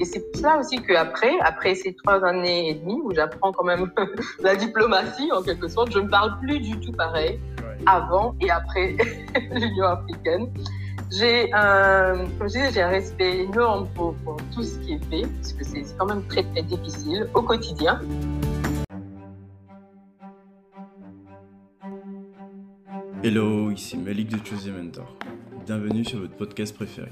Et c'est pour cela aussi qu'après, après ces trois années et demie où j'apprends quand même la diplomatie en quelque sorte, je ne parle plus du tout pareil avant et après l'Union africaine. J'ai un, j'ai un respect énorme pour, pour, tout ce qui est fait, parce que c'est quand même très très difficile au quotidien. Hello, ici Malik de Choose Mentor. Bienvenue sur votre podcast préféré.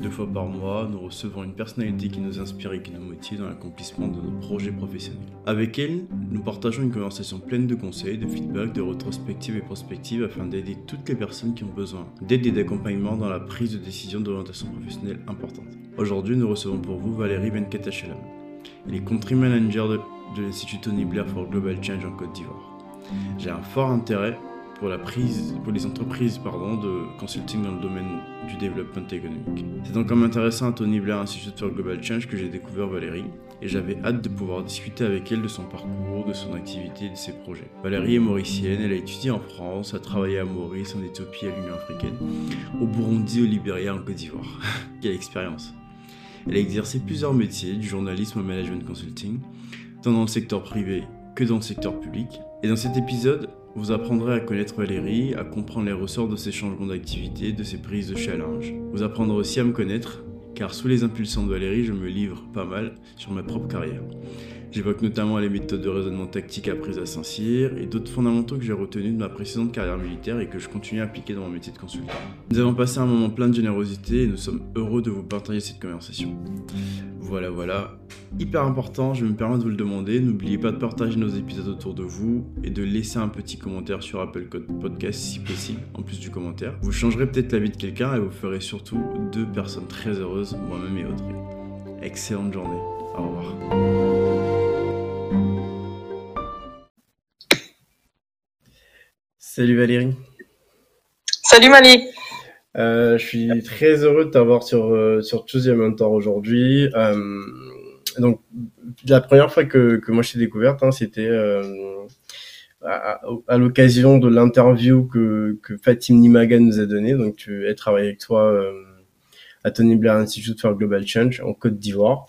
Deux fois par mois, nous recevons une personnalité qui nous inspire et qui nous motive dans l'accomplissement de nos projets professionnels. Avec elle, nous partageons une conversation pleine de conseils, de feedback, de rétrospectives et prospectives afin d'aider toutes les personnes qui ont besoin d'aide et d'accompagnement dans la prise de décision d'orientation professionnelle importante. Aujourd'hui, nous recevons pour vous Valérie Benkatachelam. Elle est country manager de, de l'Institut Tony Blair for Global Change en Côte d'Ivoire. J'ai un fort intérêt pour, la prise, pour les entreprises pardon, de consulting dans le domaine du développement économique. C'est donc en m'intéressant à Tony Blair Institute for Global Change que j'ai découvert Valérie et j'avais hâte de pouvoir discuter avec elle de son parcours, de son activité de ses projets. Valérie est mauricienne, elle a étudié en France, a travaillé à Maurice, en Éthiopie, à l'Union africaine, au Burundi, au Libéria, en Côte d'Ivoire. Quelle expérience Elle a exercé plusieurs métiers, du journalisme au management consulting, tant dans le secteur privé que dans le secteur public. Et dans cet épisode, vous apprendrez à connaître Valérie, à comprendre les ressorts de ses changements d'activité, de ses prises de challenge. Vous apprendrez aussi à me connaître, car sous les impulsions de Valérie, je me livre pas mal sur ma propre carrière. J'évoque notamment les méthodes de raisonnement tactique apprises à Saint-Cyr et d'autres fondamentaux que j'ai retenus de ma précédente carrière militaire et que je continue à appliquer dans mon métier de consultant. Nous avons passé un moment plein de générosité et nous sommes heureux de vous partager cette conversation. Voilà, voilà. Hyper important, je me permets de vous le demander. N'oubliez pas de partager nos épisodes autour de vous et de laisser un petit commentaire sur Apple Podcast si possible, en plus du commentaire. Vous changerez peut-être la vie de quelqu'un et vous ferez surtout deux personnes très heureuses, moi-même et Audrey. Excellente journée. Au revoir. Salut Valérie. Salut Malik. Euh, je suis très heureux de t'avoir sur, euh, sur Choose Mentor aujourd'hui. Euh, donc, la première fois que, que moi je t'ai découverte, hein, c'était à, à l'occasion de l'interview que, que Fatim Nimaga nous a donné. Donc, tu as travaillé avec toi à Tony Blair Institute for Global Change en Côte d'Ivoire.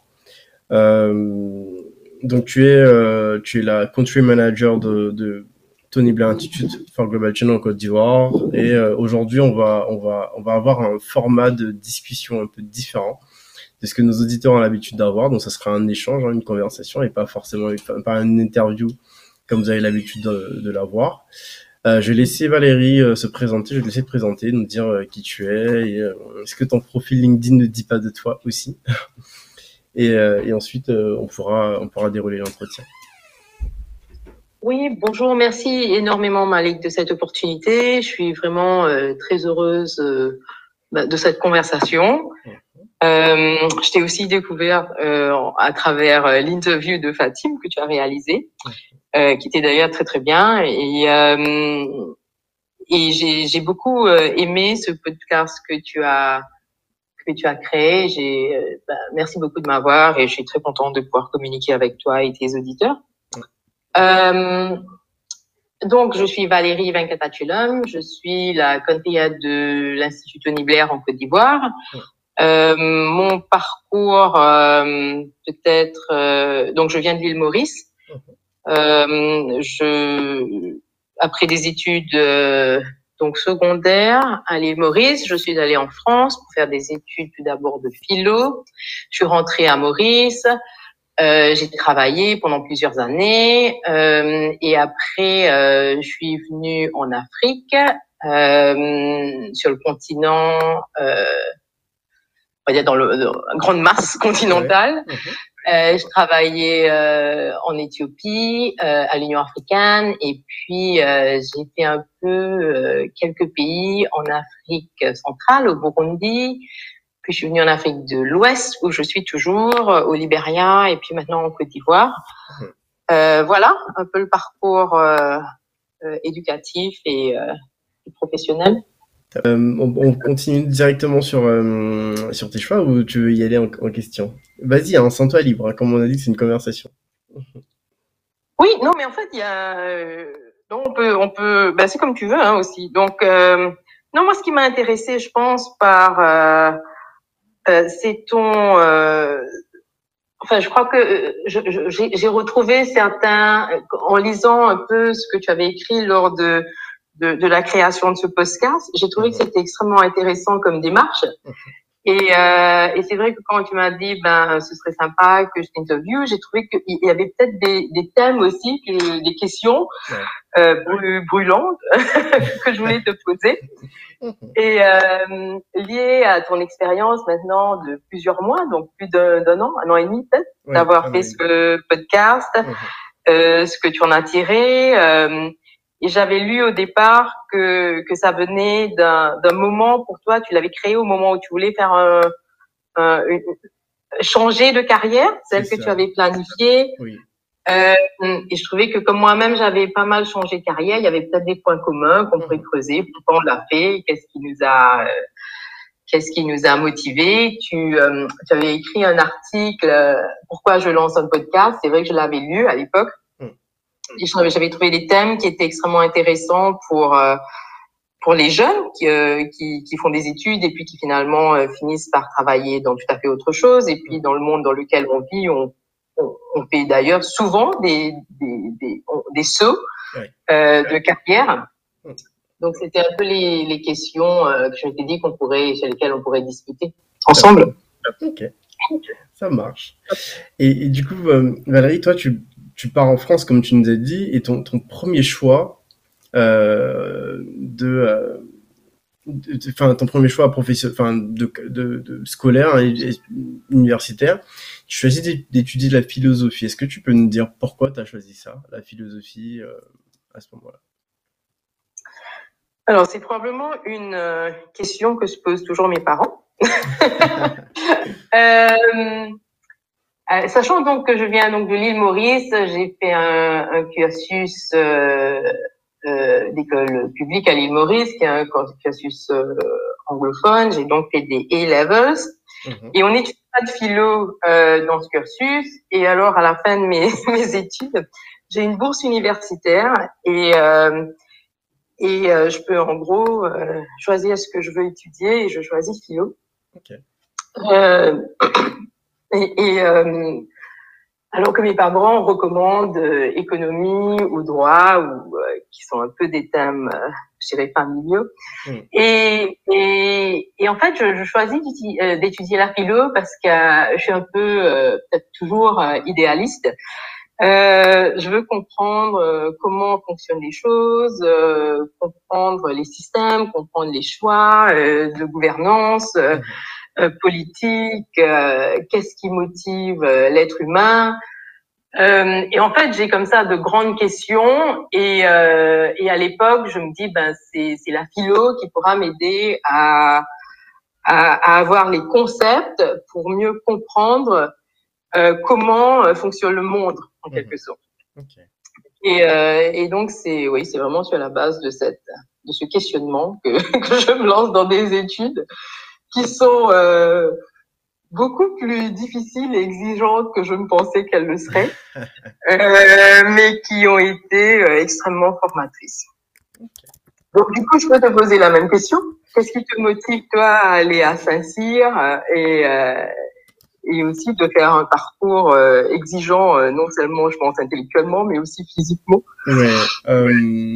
donc, tu es, tu es la country manager de, de Tony Blair Institute for Global Change en Côte d'Ivoire. Et euh, aujourd'hui, on va, on, va, on va avoir un format de discussion un peu différent de ce que nos auditeurs ont l'habitude d'avoir. Donc, ça sera un échange, hein, une conversation et pas forcément pas une interview comme vous avez l'habitude de, de l'avoir. Euh, je vais laisser Valérie euh, se présenter, je vais laisser te présenter, nous dire euh, qui tu es, et est-ce que ton profil LinkedIn ne dit pas de toi aussi? Et, et, ensuite, on, pourra, on pourra dérouler l'entretien. Oui, bonjour, merci énormément Malik de cette opportunité. Je suis vraiment euh, très heureuse euh, bah, de cette conversation. Euh, je t'ai aussi découvert euh, à travers euh, l'interview de Fatim que tu as réalisé, qui était d'ailleurs très très bien. Et, et j'ai beaucoup aimé ce podcast que tu as que tu as créé. J'ai bah, merci beaucoup de m'avoir et je suis très contente de pouvoir communiquer avec toi et tes auditeurs. Euh, donc, je suis Valérie Venkatachulum, je suis la conseillère de l'Institut Tony Blair en Côte d'Ivoire. Euh, mon parcours, euh, peut-être, euh, donc je viens de l'île Maurice. Je, après des études donc secondaires à l'île Maurice, je suis allée en France pour faire des études tout d'abord de philo. Je suis rentrée à Maurice. Euh, j'ai travaillé pendant plusieurs années euh, et après euh, je suis venue en Afrique, euh, sur le continent, euh, on va dire dans, le, dans la grande masse continentale. Ouais. Mm-hmm. je travaillais en Éthiopie, à l'Union africaine et puis j'ai fait un peu quelques pays en Afrique centrale, au Burundi, puis je suis venue en Afrique de l'Ouest où je suis toujours, euh, au Libéria et puis maintenant en Côte d'Ivoire. Mmh. Euh, voilà un peu le parcours euh, euh éducatif et, et professionnel. On, on, continue directement sur, sur tes choix ou tu veux y aller en, en question? Vas-y, hein, sens-toi libre. Hein, comme on a dit, c'est une conversation. Oui, non, mais en fait, il y a. Donc on peut, on peut. Ben, c'est comme tu veux hein, aussi. Donc, non, moi, ce qui m'a intéressé, je pense, par c'est ton, euh, enfin, je crois que j'ai retrouvé certains, en lisant un peu ce que tu avais écrit lors de, de, de la création de ce podcast, j'ai trouvé que mhm. c'était extrêmement intéressant comme démarche. Et, euh, et c'est vrai que quand tu m'as dit, ben, ce serait sympa que je t'interviewe, j'ai trouvé qu'il y avait peut-être des, des, thèmes aussi, que, des questions euh, brûlantes que je voulais te poser. Et euh, liées à ton expérience maintenant de plusieurs mois, donc plus d'un an, un an et demi peut-être, d'avoir fait ce podcast, euh, ce que tu en as tiré. Euh, et j'avais lu au départ que, que ça venait d'un moment pour toi, tu l'avais créé au moment où tu voulais faire un, une, changer de carrière, celle que tu avais planifiée. Oui. Euh, et je trouvais que comme moi-même, j'avais pas mal changé de carrière, il y avait peut-être des points communs qu'on pourrait creuser. Pourquoi on l'a fait? Qu'est-ce qui nous a euh, Qu'est-ce qui nous a motivés? Tu, euh, tu avais écrit un article. Euh, pourquoi je lance un podcast? C'est vrai que je l'avais lu à l'époque j'avais trouvé des thèmes qui étaient extrêmement intéressants pour euh, pour les jeunes qui, euh, qui, qui, font des études et puis qui finalement euh, finissent par travailler dans tout à fait autre chose. Et puis dans le monde dans lequel on vit, on, on, on fait d'ailleurs souvent des, des, des, des sauts de carrière. Donc c'était un peu les, les questions que je m'étais dit qu'on pourrait, sur lesquelles on pourrait discuter ensemble. Ok, ça marche. Et, et du coup, Valérie, toi, tu, tu pars en France, comme tu nous as dit, et ton, premier choix euh, de, enfin ton premier choix enfin de, scolaire, universitaire, tu choisis d'étudier la philosophie. Est-ce que tu peux nous dire pourquoi tu as choisi ça, la philosophie, euh, à ce moment-là? Alors c'est probablement une euh, question que se posent toujours mes parents. euh, euh, sachant donc que je viens donc de l'île Maurice, j'ai fait un, un cursus euh, euh, d'école publique à l'île Maurice, qui est un cursus euh, anglophone. J'ai donc fait des A-levels. Mhm. Et on n'étudie pas de philo euh, dans ce cursus. Et alors, à la fin de mes, mes études, j'ai une bourse universitaire et et je peux en gros choisir ce que je veux étudier et je choisis philo. Okay. Et, et euh, alors que mes parents recommandent euh, économie ou droit, ou euh, qui sont un peu des thèmes, euh, je dirais, familiaux. Mm. Et, et, et, en fait, je, je choisis d'étudier la philo parce que je suis un peu peut-être toujours idéaliste. je veux comprendre comment fonctionnent les choses, comprendre les systèmes, comprendre les choix de gouvernance. Euh, politique, euh, qu'est-ce qui motive euh, l'être humain. et en fait, j'ai comme ça de grandes questions et, et à l'époque, je me dis ben c'est la philo qui pourra m'aider à, à, avoir les concepts pour mieux comprendre comment fonctionne le monde en quelque mmh. sorte. Et, et donc c'est oui, c'est vraiment sur la base de cette de ce questionnement que, que je me lance dans des études qui sont euh, beaucoup plus difficiles et exigeantes que je ne pensais qu'elles le seraient, euh, mais qui ont été euh, extrêmement formatrices. Donc du coup, je peux te poser la même question. Qu'est-ce qui te motive toi à aller à Saint-Cyr et euh, et aussi de faire un parcours exigeant, non seulement, je pense, intellectuellement, mais aussi physiquement? Ouais,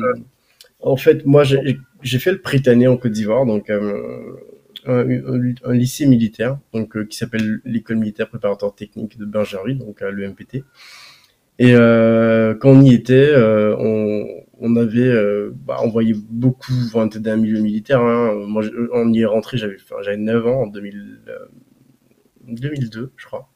en fait, moi, j'ai fait le Britannique en Côte d'Ivoire, donc un, lycée militaire, donc euh, qui s'appelle l'école militaire préparatoire technique de Bergerie, donc à l'EMPT. Et euh, quand on y était, euh, on, on, avait, bah, on voyait beaucoup, enfin, d'un milieu militaire. Hein. Moi, on y est rentré, j'avais, j'avais 9 ans en 2000, 2002, je crois.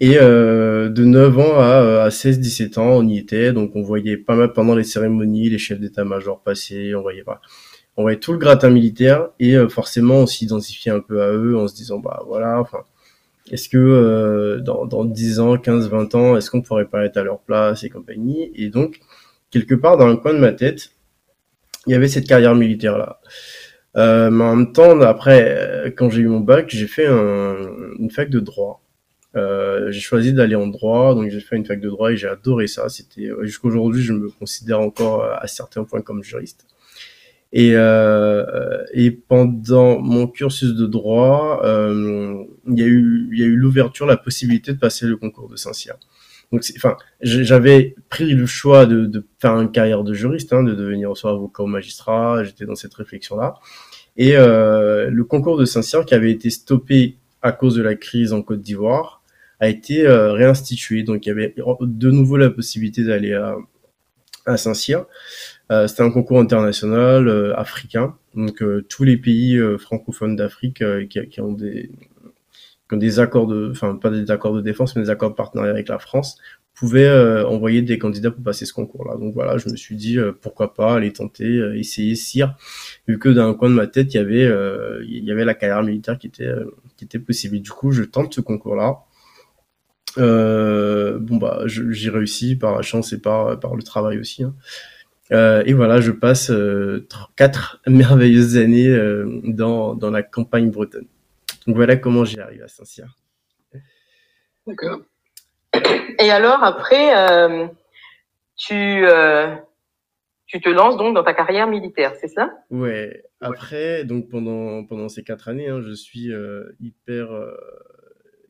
Et de 9 ans à, à 16-17 ans, on y était, donc on voyait pas mal pendant les cérémonies, les chefs d'état-major passer, on voyait pas on voyait tout le gratin militaire et euh, forcément on s'identifiait un peu à eux en se disant bah voilà enfin est-ce que euh, dans, dans 10 ans, 15, 20 ans, est-ce qu'on pourrait pas être à leur place et compagnie? Et donc, quelque part dans le coin de ma tête, il y avait cette carrière militaire là. Euh, mais en même temps, après, quand j'ai eu mon bac, j'ai fait un, une fac de droit. J'ai choisi d'aller en droit, donc j'ai fait une fac de droit et j'ai adoré ça. C'était jusqu'aujourd'hui, je me considère encore à certains points comme juriste. Et, euh, et pendant mon cursus de droit, euh, il y a eu, y a eu l'ouverture, la possibilité de passer le concours de Saint-Cyr. Donc, enfin, j'avais pris le choix de, de, faire une carrière de juriste, hein, de devenir soit avocat ou magistrat. J'étais dans cette réflexion-là. Et euh, le concours de Saint-Cyr, qui avait été stoppé à cause de la crise en Côte d'Ivoire, a été euh, réinstitué. Donc, il y avait de nouveau la possibilité d'aller à, à Saint-Cyr. Euh, c'était un concours international euh, africain. Donc euh, tous les pays francophones d'Afrique qui, qui, ont des qui ont des accords de, enfin pas des accords de défense, mais des accords de partenariat avec la France, pouvaient envoyer des candidats pour passer ce concours-là. Donc voilà, je me suis dit pourquoi pas aller tenter, essayer CIR, vu que d'un coin de ma tête il y avait il y avait la carrière militaire qui était qui était possible. du coup, je tente ce concours-là. bon bah j'ai réussi par la chance et par par le travail aussi. Hein. Euh, et voilà, je passe euh, quatre merveilleuses années euh, dans, dans la campagne bretonne. Donc voilà comment j'y arrive à Saint-Cyr. D'accord. Et alors après, tu, tu te lances donc dans ta carrière militaire, c'est ça? Ouais. Après, donc pendant, pendant ces quatre années, hein, je suis hyper,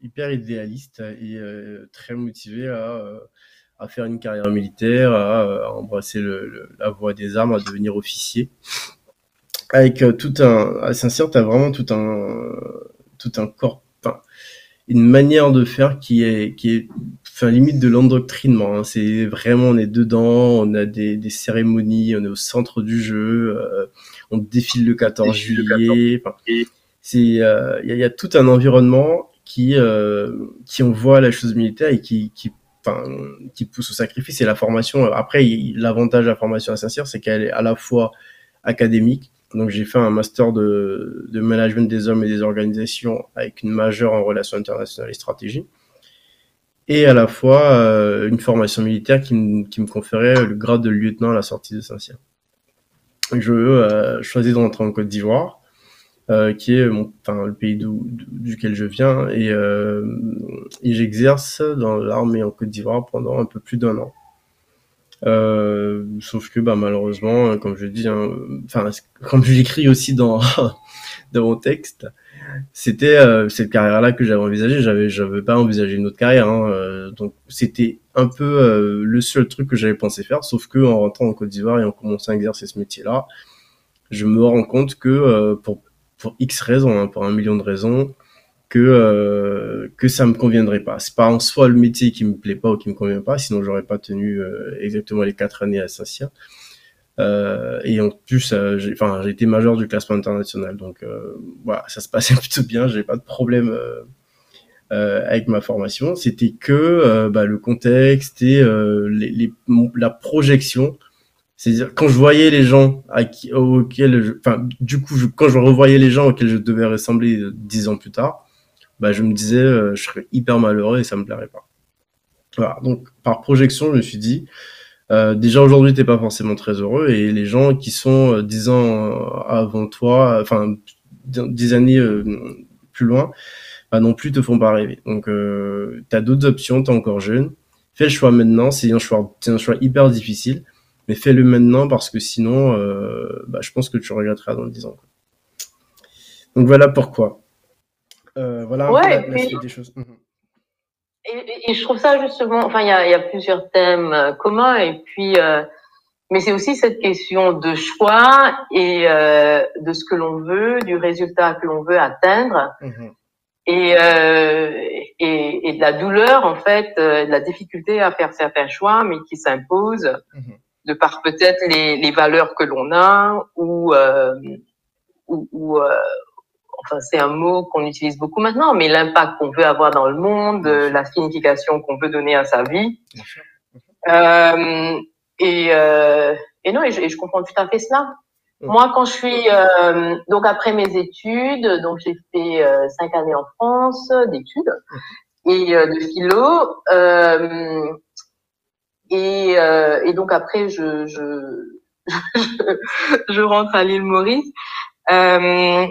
hyper idéaliste et très motivé à à faire une carrière militaire, à, embrasser le, la voie des armes, à devenir officier. Avec euh, tout un, à Saint-Cyr, tu as vraiment tout un, tout un corps, enfin, une manière de faire qui est, qui est, enfin, limite de l'endoctrinement. Hein. C'est vraiment, on est dedans, on a des, des cérémonies, on est au centre du jeu, euh, on défile le 14 juillet. c'est, euh, il y, a tout un environnement qui, qui envoie la chose militaire et qui, qui qui pousse au sacrifice, et la formation. Après, l'avantage de la formation à Saint-Cyr, c'est qu'elle est à la fois académique. Donc, j'ai fait un master de, de, management des hommes et des organisations avec une majeure en relations internationales et stratégie. Et à la fois euh, une formation militaire qui, me conférait le grade de lieutenant à la sortie de Saint-Cyr. Je euh, choisis de rentrer en Côte d'Ivoire euh, qui est mon, enfin, le pays duquel je viens, et, euh, et j'exerce dans l'armée en Côte d'Ivoire pendant un peu plus d'un an. Euh, sauf que bah, malheureusement, comme je dis, hein, enfin comme je l'écris aussi dans dans mon texte, c'était cette carrière-là que j'avais envisagée. J'avais j'avais pas envisagé une autre carrière, hein, donc c'était un peu le seul truc que j'avais pensé faire. Sauf que en rentrant en Côte d'Ivoire et en commençant à exercer ce métier-là, je me rends compte que pour pour X raisons, hein, pour un million de raisons, que euh, que ça me conviendrait pas. C'est pas en soi le métier qui me plaît pas ou qui me convient pas, sinon j'aurais pas tenu euh, exactement les quatre années à Saint-Cyr. Euh, et en plus, euh, j'ai, enfin, j'ai été majeur du classement international, donc euh, voilà, ça se passait plutôt bien. J'ai pas de problème avec ma formation. C'était que bah, le contexte et les, les, la projection c'est-à-dire quand je voyais les gens à qui, auxquels, je, enfin, du coup, quand je revoyais les gens auxquels je devais ressembler euh, dix ans plus tard, bah, je me disais, euh, je serais hyper malheureux et ça me plairait pas. Voilà. Donc, par projection, je me suis dit, euh, déjà aujourd'hui, t'es pas forcément très heureux et les gens qui sont euh, dix ans avant toi, enfin, dix années plus loin, bah, non plus te font pas rêver. Donc, euh, t'as d'autres options, t'es encore jeune. Fais le choix maintenant. C'est un choix, c'est un choix hyper difficile mais fais-le maintenant parce que sinon, euh, bah, je pense que tu regretteras dans 10 ans. Donc voilà pourquoi. Euh, voilà ouais, des choses. Mhm. Et, je trouve ça justement, enfin, il y a, plusieurs thèmes euh, communs et puis, mais c'est aussi cette question de choix et de ce que l'on veut, du résultat que l'on veut atteindre. Mhm. Et, et, de la douleur en fait, de la difficulté à faire certains choix, mais qui s'imposent mhm de par peut-être les, les, valeurs que l'on a ou, euh, ou, euh, enfin c'est un mot qu'on utilise beaucoup maintenant, mais l'impact qu'on veut avoir dans le monde, la signification qu'on veut donner à sa vie. Euh, et, euh, et non, et je, je, comprends tout à fait cela. Moi, quand je suis euh, donc après mes études, donc j'ai fait euh, cinq années en France d'études et de philo. Et, euh, et donc après, je, je, je rentre à l'île Maurice. Euh,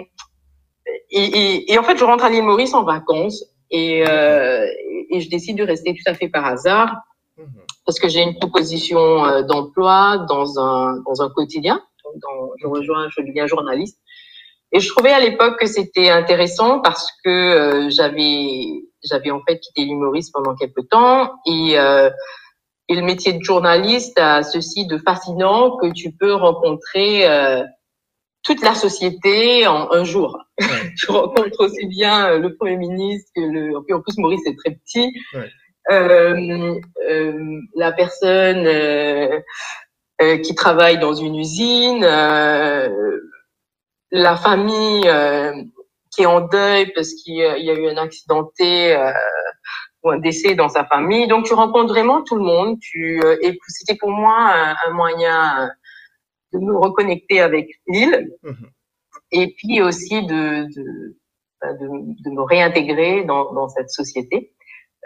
et, et, et, en fait, je rentre à l'île Maurice en vacances et, euh, et je décide de rester tout à fait par hasard mhm. parce que j'ai une proposition euh, d'emploi dans un, dans un quotidien dans, je rejoins, je deviens journaliste. Et je trouvais à l'époque que c'était intéressant parce que euh, j'avais j'avais en fait quitté l'humoriste pendant quelques temps et euh, et le métier de journaliste a ceci de fascinant que tu peux rencontrer euh, toute la société en un jour. Ouais. tu rencontres aussi bien le premier ministre que le. En plus, Maurice est très petit. Ouais. Euh, euh, la personne euh, euh, qui travaille dans une usine, la famille qui est en deuil parce qu'il y a eu un accidenté ou un décès dans sa famille. Donc tu rencontres vraiment tout le monde. Tu et c'était pour moi un, un, moyen de me reconnecter avec l'île mmh. et puis aussi de de, de, de me réintégrer dans, dans cette société.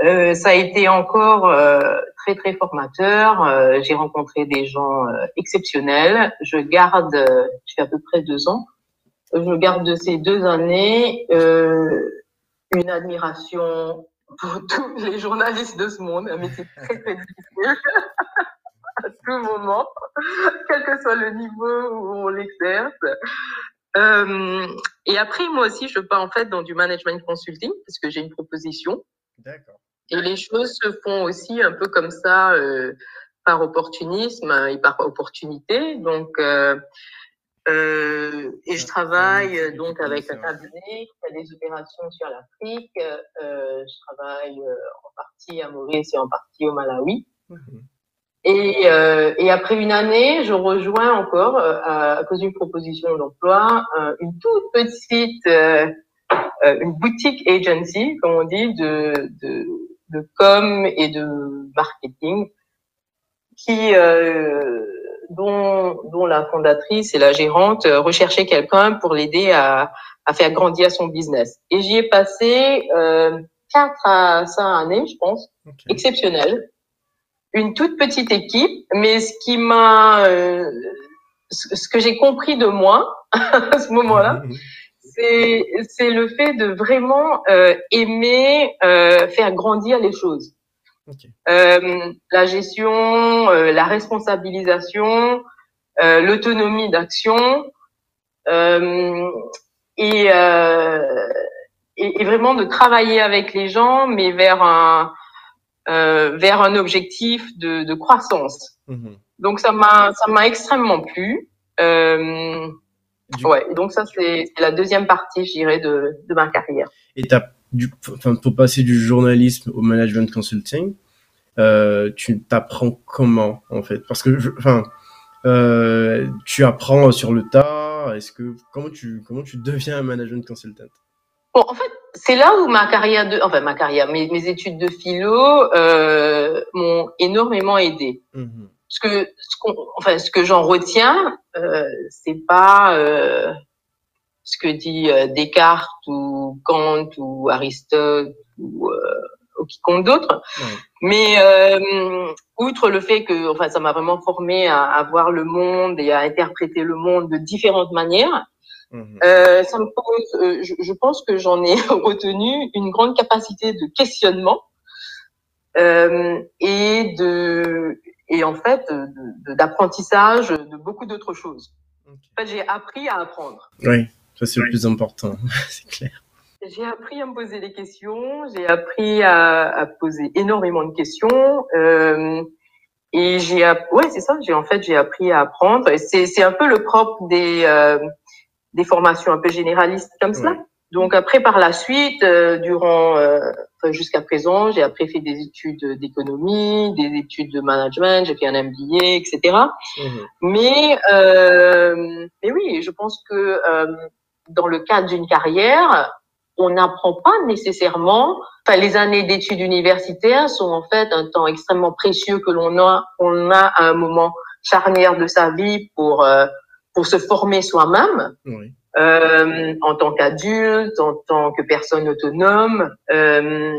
Euh, ça a été encore euh, très très formateur. Euh, j'ai rencontré des gens euh, exceptionnels. Je garde, je fais à peu près deux ans, je garde de ces deux années une admiration pour tous les journalistes de ce monde, mais c'est très très difficile à tout moment, quel que soit le niveau où on l'exerce. Euh, et après, moi aussi, je pars en fait dans du management consulting parce que j'ai une proposition. D'accord. Et les choses se font aussi un peu comme ça, euh, par opportunisme et par opportunité. Donc, euh, euh, et je travaille donc avec un cabinet qui a des opérations sur l'Afrique. Euh, je travaille en partie à Maurice et en partie au Malawi. Mhm. Et, euh, et, après une année, je rejoins encore, à, à, cause d'une proposition d'emploi, une toute petite, une boutique agency, comme on dit, de, de de com et de marketing qui euh, dont, dont la fondatrice et la gérante euh, recherchaient quelqu'un pour l'aider à, à faire grandir son business. Et j'y ai passé euh, 4 à 5 années, je pense, okay. exceptionnel. Une toute petite équipe, mais ce qui m'a, euh, ce que j'ai compris de moi à ce moment-là, c'est c'est le fait de vraiment euh, aimer euh, faire grandir les choses. Okay. Euh, la gestion, euh, la responsabilisation, euh, l'autonomie d'action et, et, et, vraiment de travailler avec les gens, mais vers un vers un objectif de, de croissance. -hmm. Donc ça m'a ça m'a extrêmement plu. Ouais, donc ça c'est la deuxième partie, je dirais, de, de ma carrière. Et du, enfin, pour passer du journalisme au management consulting, euh, tu t'apprends comment en fait? Parce que, enfin, euh, tu apprends sur le tas. Est-ce que comment tu comment tu deviens un management consultant? Bon, en fait, c'est là où ma carrière de, enfin ma carrière, mes, mes études de philo euh, m'ont énormément aidé. Mm -hmm ce que ce enfin ce que j'en retiens c'est pas ce que dit euh, Descartes ou Kant ou Aristote ou, euh, ou quiconque d'autre mais euh, outre le fait que enfin ça m'a vraiment formé à, à, voir le monde et à interpréter le monde de différentes manières mmh. ça me pose je, je, pense que j'en ai retenu une grande capacité de questionnement et de et en fait d'apprentissage de, de, beaucoup d'autres choses. Okay. En fait, j'ai appris à apprendre. Oui, ça c'est oui. le plus important, c'est clair. J'ai appris à me poser des questions, j'ai appris à, à, poser énormément de questions. Euh, et j'ai, ouais, c'est ça. J'ai en fait, j'ai appris à apprendre. Et c'est, c'est un peu le propre des euh, des formations un peu généralistes comme ouais. ça. Donc après, par la suite, euh, durant euh, jusqu'à présent, j'ai après fait des études d'économie, des études de management, j'ai fait un MBA, etc. Mmh. Mais euh, mais oui, je pense que euh, dans le cadre d'une carrière, on n'apprend pas nécessairement. Enfin, les années d'études universitaires sont en fait un temps extrêmement précieux que l'on a, on a à un moment charnière de sa vie pour euh, pour se former soi-même. Oui euh, en tant qu'adulte, en tant que personne autonome, euh,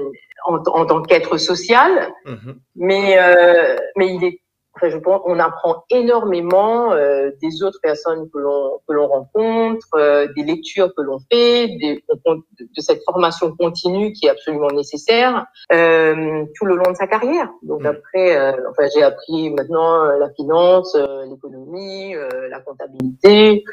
en, en, tant qu'être social. Mm -hmm. Mais euh, mais il est après, je pense, on apprend énormément euh, des autres personnes que l'on que l'on rencontre, euh, des lectures que l'on fait, des, de cette formation continue qui est absolument nécessaire euh, tout le long de sa carrière. Donc après, enfin, j'ai appris maintenant la finance, l'économie, la comptabilité.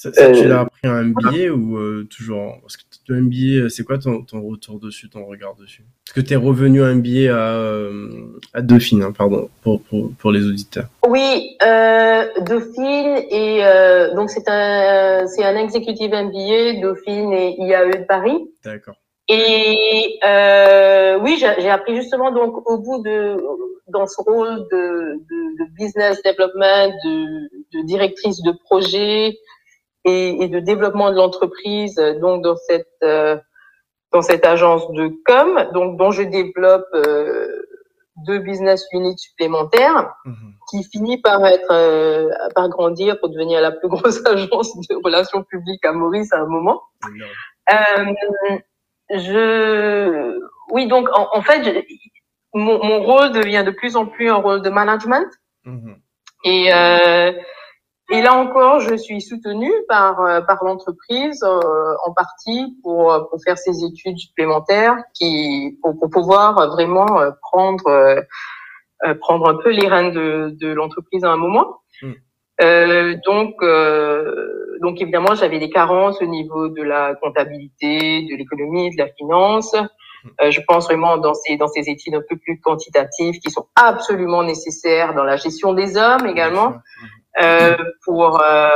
Ça, ça tu l'as appris en MBA ou toujours Parce que le MBA, c'est quoi ton, ton retour dessus, ton regard dessus? Est-ce que tu es revenu à MBA à, à Dauphine, hein, pardon, pour, pour, pour, les auditeurs Oui, euh, Dauphine, et euh, donc c'est un, c'est un executive MBA, Dauphine et IAE de Paris. D'accord. Et euh, oui, j'ai appris justement donc au bout de dans ce rôle de, de, de business development, de, de, directrice de projet, et, et de développement de l'entreprise, donc dans cette euh, dans cette agence de com, donc dont je développe euh, deux business units supplémentaires, mhm. qui finit par être euh, par grandir pour devenir la plus grosse agence de relations publiques à Maurice à un moment. Euh, je oui donc en, en fait je, mon, mon, rôle devient de plus en plus un rôle de management. Mhm. Et euh, et là encore, je suis soutenue par euh, par l'entreprise euh, en partie pour pour faire ces études supplémentaires qui pour, pour pouvoir vraiment euh, prendre prendre un peu les rênes de de l'entreprise à un moment. Hmm. donc donc évidemment, j'avais des carences au niveau de la comptabilité, de l'économie, de la finance. Hmm. je pense vraiment dans ces dans ces études un peu plus quantitatives qui sont absolument nécessaires dans la gestion des hommes également. Euh, pour, euh,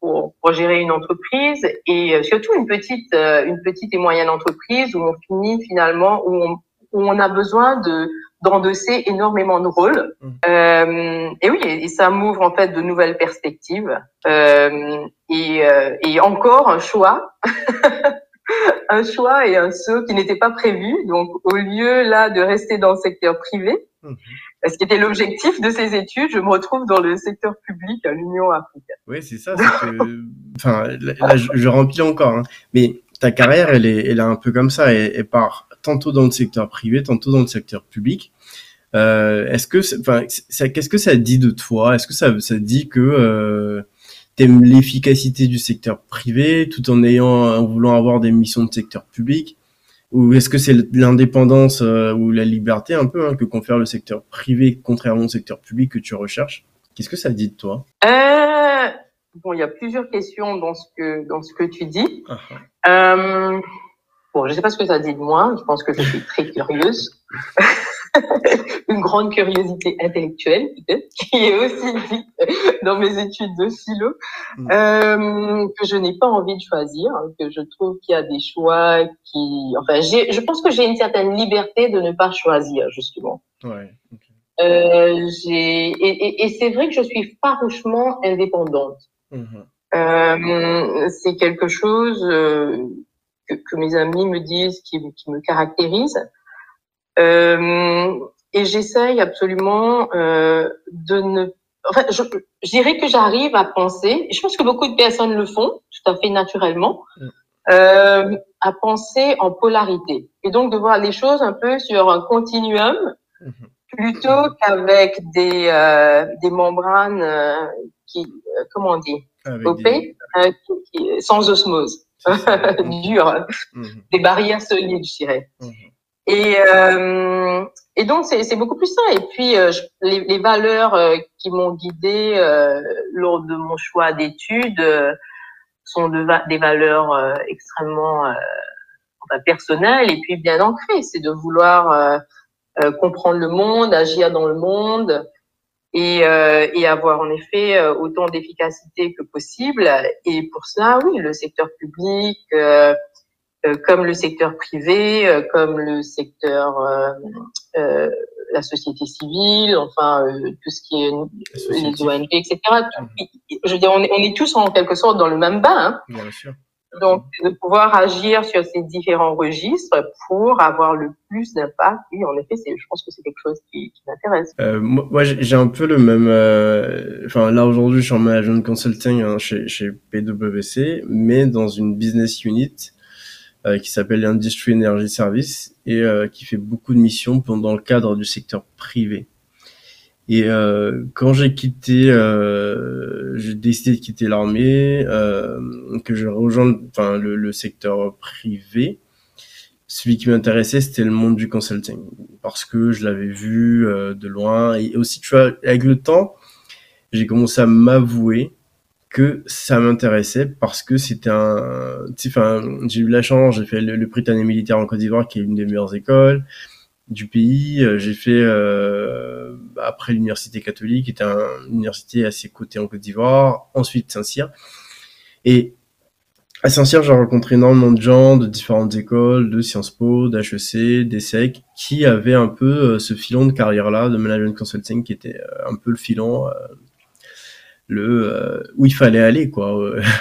pour, pour gérer une entreprise et euh, surtout une petite une petite et moyenne entreprise où on finit finalement où on, où on a besoin de d'endosser énormément de rôles. Mmh. Euh, et oui, et, ça m'ouvre en fait de nouvelles perspectives euh, et, euh, et encore un choix, un choix et un saut qui n'était pas prévu. Donc au lieu là de rester dans le secteur privé, ce qui était l'objectif de ces études, je me retrouve dans le secteur public à l'Union africaine. Oui, c'est ça. Enfin, là, je, remplis encore, hein. mais ta carrière, elle est, elle un peu comme ça. Elle, elle, part tantôt dans le secteur privé, tantôt dans le secteur public. Euh, est-ce que, enfin, qu'est-ce que ça dit de toi? Est-ce que ça, ça dit que euh, t'aimes l'efficacité du secteur privé tout en ayant, en voulant avoir des missions de secteur public? Ou est-ce que c'est l'indépendance euh, ou la liberté un peu hein, que confère le secteur privé contrairement au secteur public que tu recherches? Qu'est-ce que ça dit de toi? Euh, Bon, il y a plusieurs questions dans ce que dans ce que tu dis. Ah, ah. Euh, bon, je sais pas ce que ça dit de moi. Je pense que je suis très curieuse. une grande curiosité intellectuelle peut-être, qui est aussi dite dans mes études de philo, mm. euh, que je n'ai pas envie de choisir, que je trouve qu'il y a des choix qui, enfin, j'ai, je pense que j'ai une certaine liberté de ne pas choisir justement. Ouais. Euh, j'ai, et, et, et c'est vrai que je suis farouchement indépendante. Mm-hmm. Euh, c'est quelque chose euh, que, que, mes amis me disent qui, qui me caractérise. Euh, et j'essaye absolument euh, de ne. Enfin, je, je dirais que j'arrive à penser. Je pense que beaucoup de personnes le font tout à fait naturellement. Mm. Euh, à penser en polarité et donc de voir les choses un peu sur un continuum mm-hmm. plutôt qu'avec des euh, des membranes euh, qui comment on dit euh, sans osmose dur mm-hmm. des barrières solides je dirais mm-hmm. Et, euh, et donc, c'est beaucoup plus ça. Et puis, euh, les, les, valeurs euh, qui m'ont guidée euh, lors de mon choix d'études euh, sont de, des valeurs extrêmement personnelles et puis bien ancrées. C'est de vouloir comprendre le monde, agir dans le monde et, et avoir en effet autant d'efficacité que possible. Et pour cela, oui, le secteur public euh, comme le secteur privé, euh, comme le secteur, euh, la société civile, enfin tout ce qui est les ONG, etc. Je veux dire, on est, on est, tous en quelque sorte dans le même bain. Hein. Bien sûr. Donc, de pouvoir agir sur ces différents registres pour avoir le plus d'impact, oui, en effet, c'est, je pense que c'est quelque chose qui, qui m'intéresse. Euh, moi, j'ai un peu le même. Euh, enfin, là aujourd'hui, je suis en management consulting hein, chez, chez PwC, mais dans une business unit euh, qui s'appelle Industry Energy Service et euh, qui fait beaucoup de missions dans le cadre du secteur privé. Et euh, quand j'ai quitté, euh, j'ai décidé de quitter l'armée, euh, que je rejoins enfin, le, le, secteur privé. Celui qui m'intéressait, c'était le monde du consulting, parce que je l'avais vu euh, de loin. Et aussi, tu vois, avec le temps, j'ai commencé à m'avouer que ça m'intéressait parce que c'était un, enfin, j'ai eu la chance, j'ai fait le, le militaire en Côte d'Ivoire, qui est une des meilleures écoles du pays. Euh, j'ai fait euh, après l'université catholique, qui était une université assez cotée en Côte d'Ivoire. Ensuite Saint-Cyr. Et à Saint-Cyr, j'ai rencontré énormément de gens de différentes écoles, de Sciences Po, d'HEC, d'ESSEC, qui avaient un peu euh, ce filon de carrière-là, de management consulting, qui était un peu le filon, le où il fallait aller, quoi,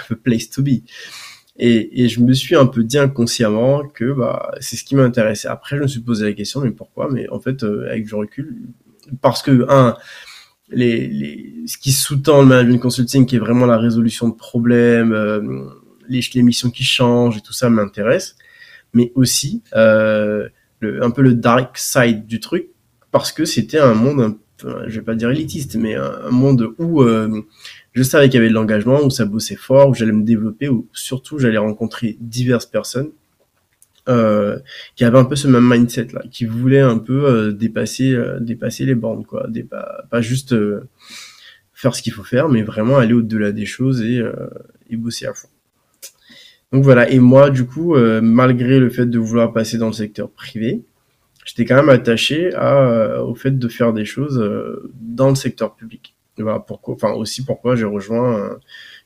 the place to be. Et, et, je me suis un peu dit inconsciemment que bah, c'est ce qui m'intéressait. Après, je me suis posé la question, mais pourquoi? Mais en fait, euh, avec du recul, parce que, un, les, les, ce qui sous-tend le management consulting, qui est vraiment la résolution de problèmes, euh, les, les, missions qui changent et tout ça m'intéresse, mais aussi euh, un peu le dark side du truc, parce que c'était un monde un je vais pas dire élitiste, mais un, monde où euh, je savais qu'il y avait de l'engagement, où ça bossait fort, où j'allais me développer, où surtout j'allais rencontrer diverses personnes euh, qui avaient un peu ce même mindset là, qui voulaient un peu euh, dépasser, dépasser les bornes, quoi, pas, juste faire ce qu'il faut faire, mais vraiment aller au-delà des choses et bosser à fond. Donc voilà, et moi du coup, malgré le fait de vouloir passer dans le secteur privé, j'étais quand même attaché à, euh, au fait de faire des choses euh, dans le secteur public. voilà pourquoi, enfin aussi pourquoi j'ai rejoint euh,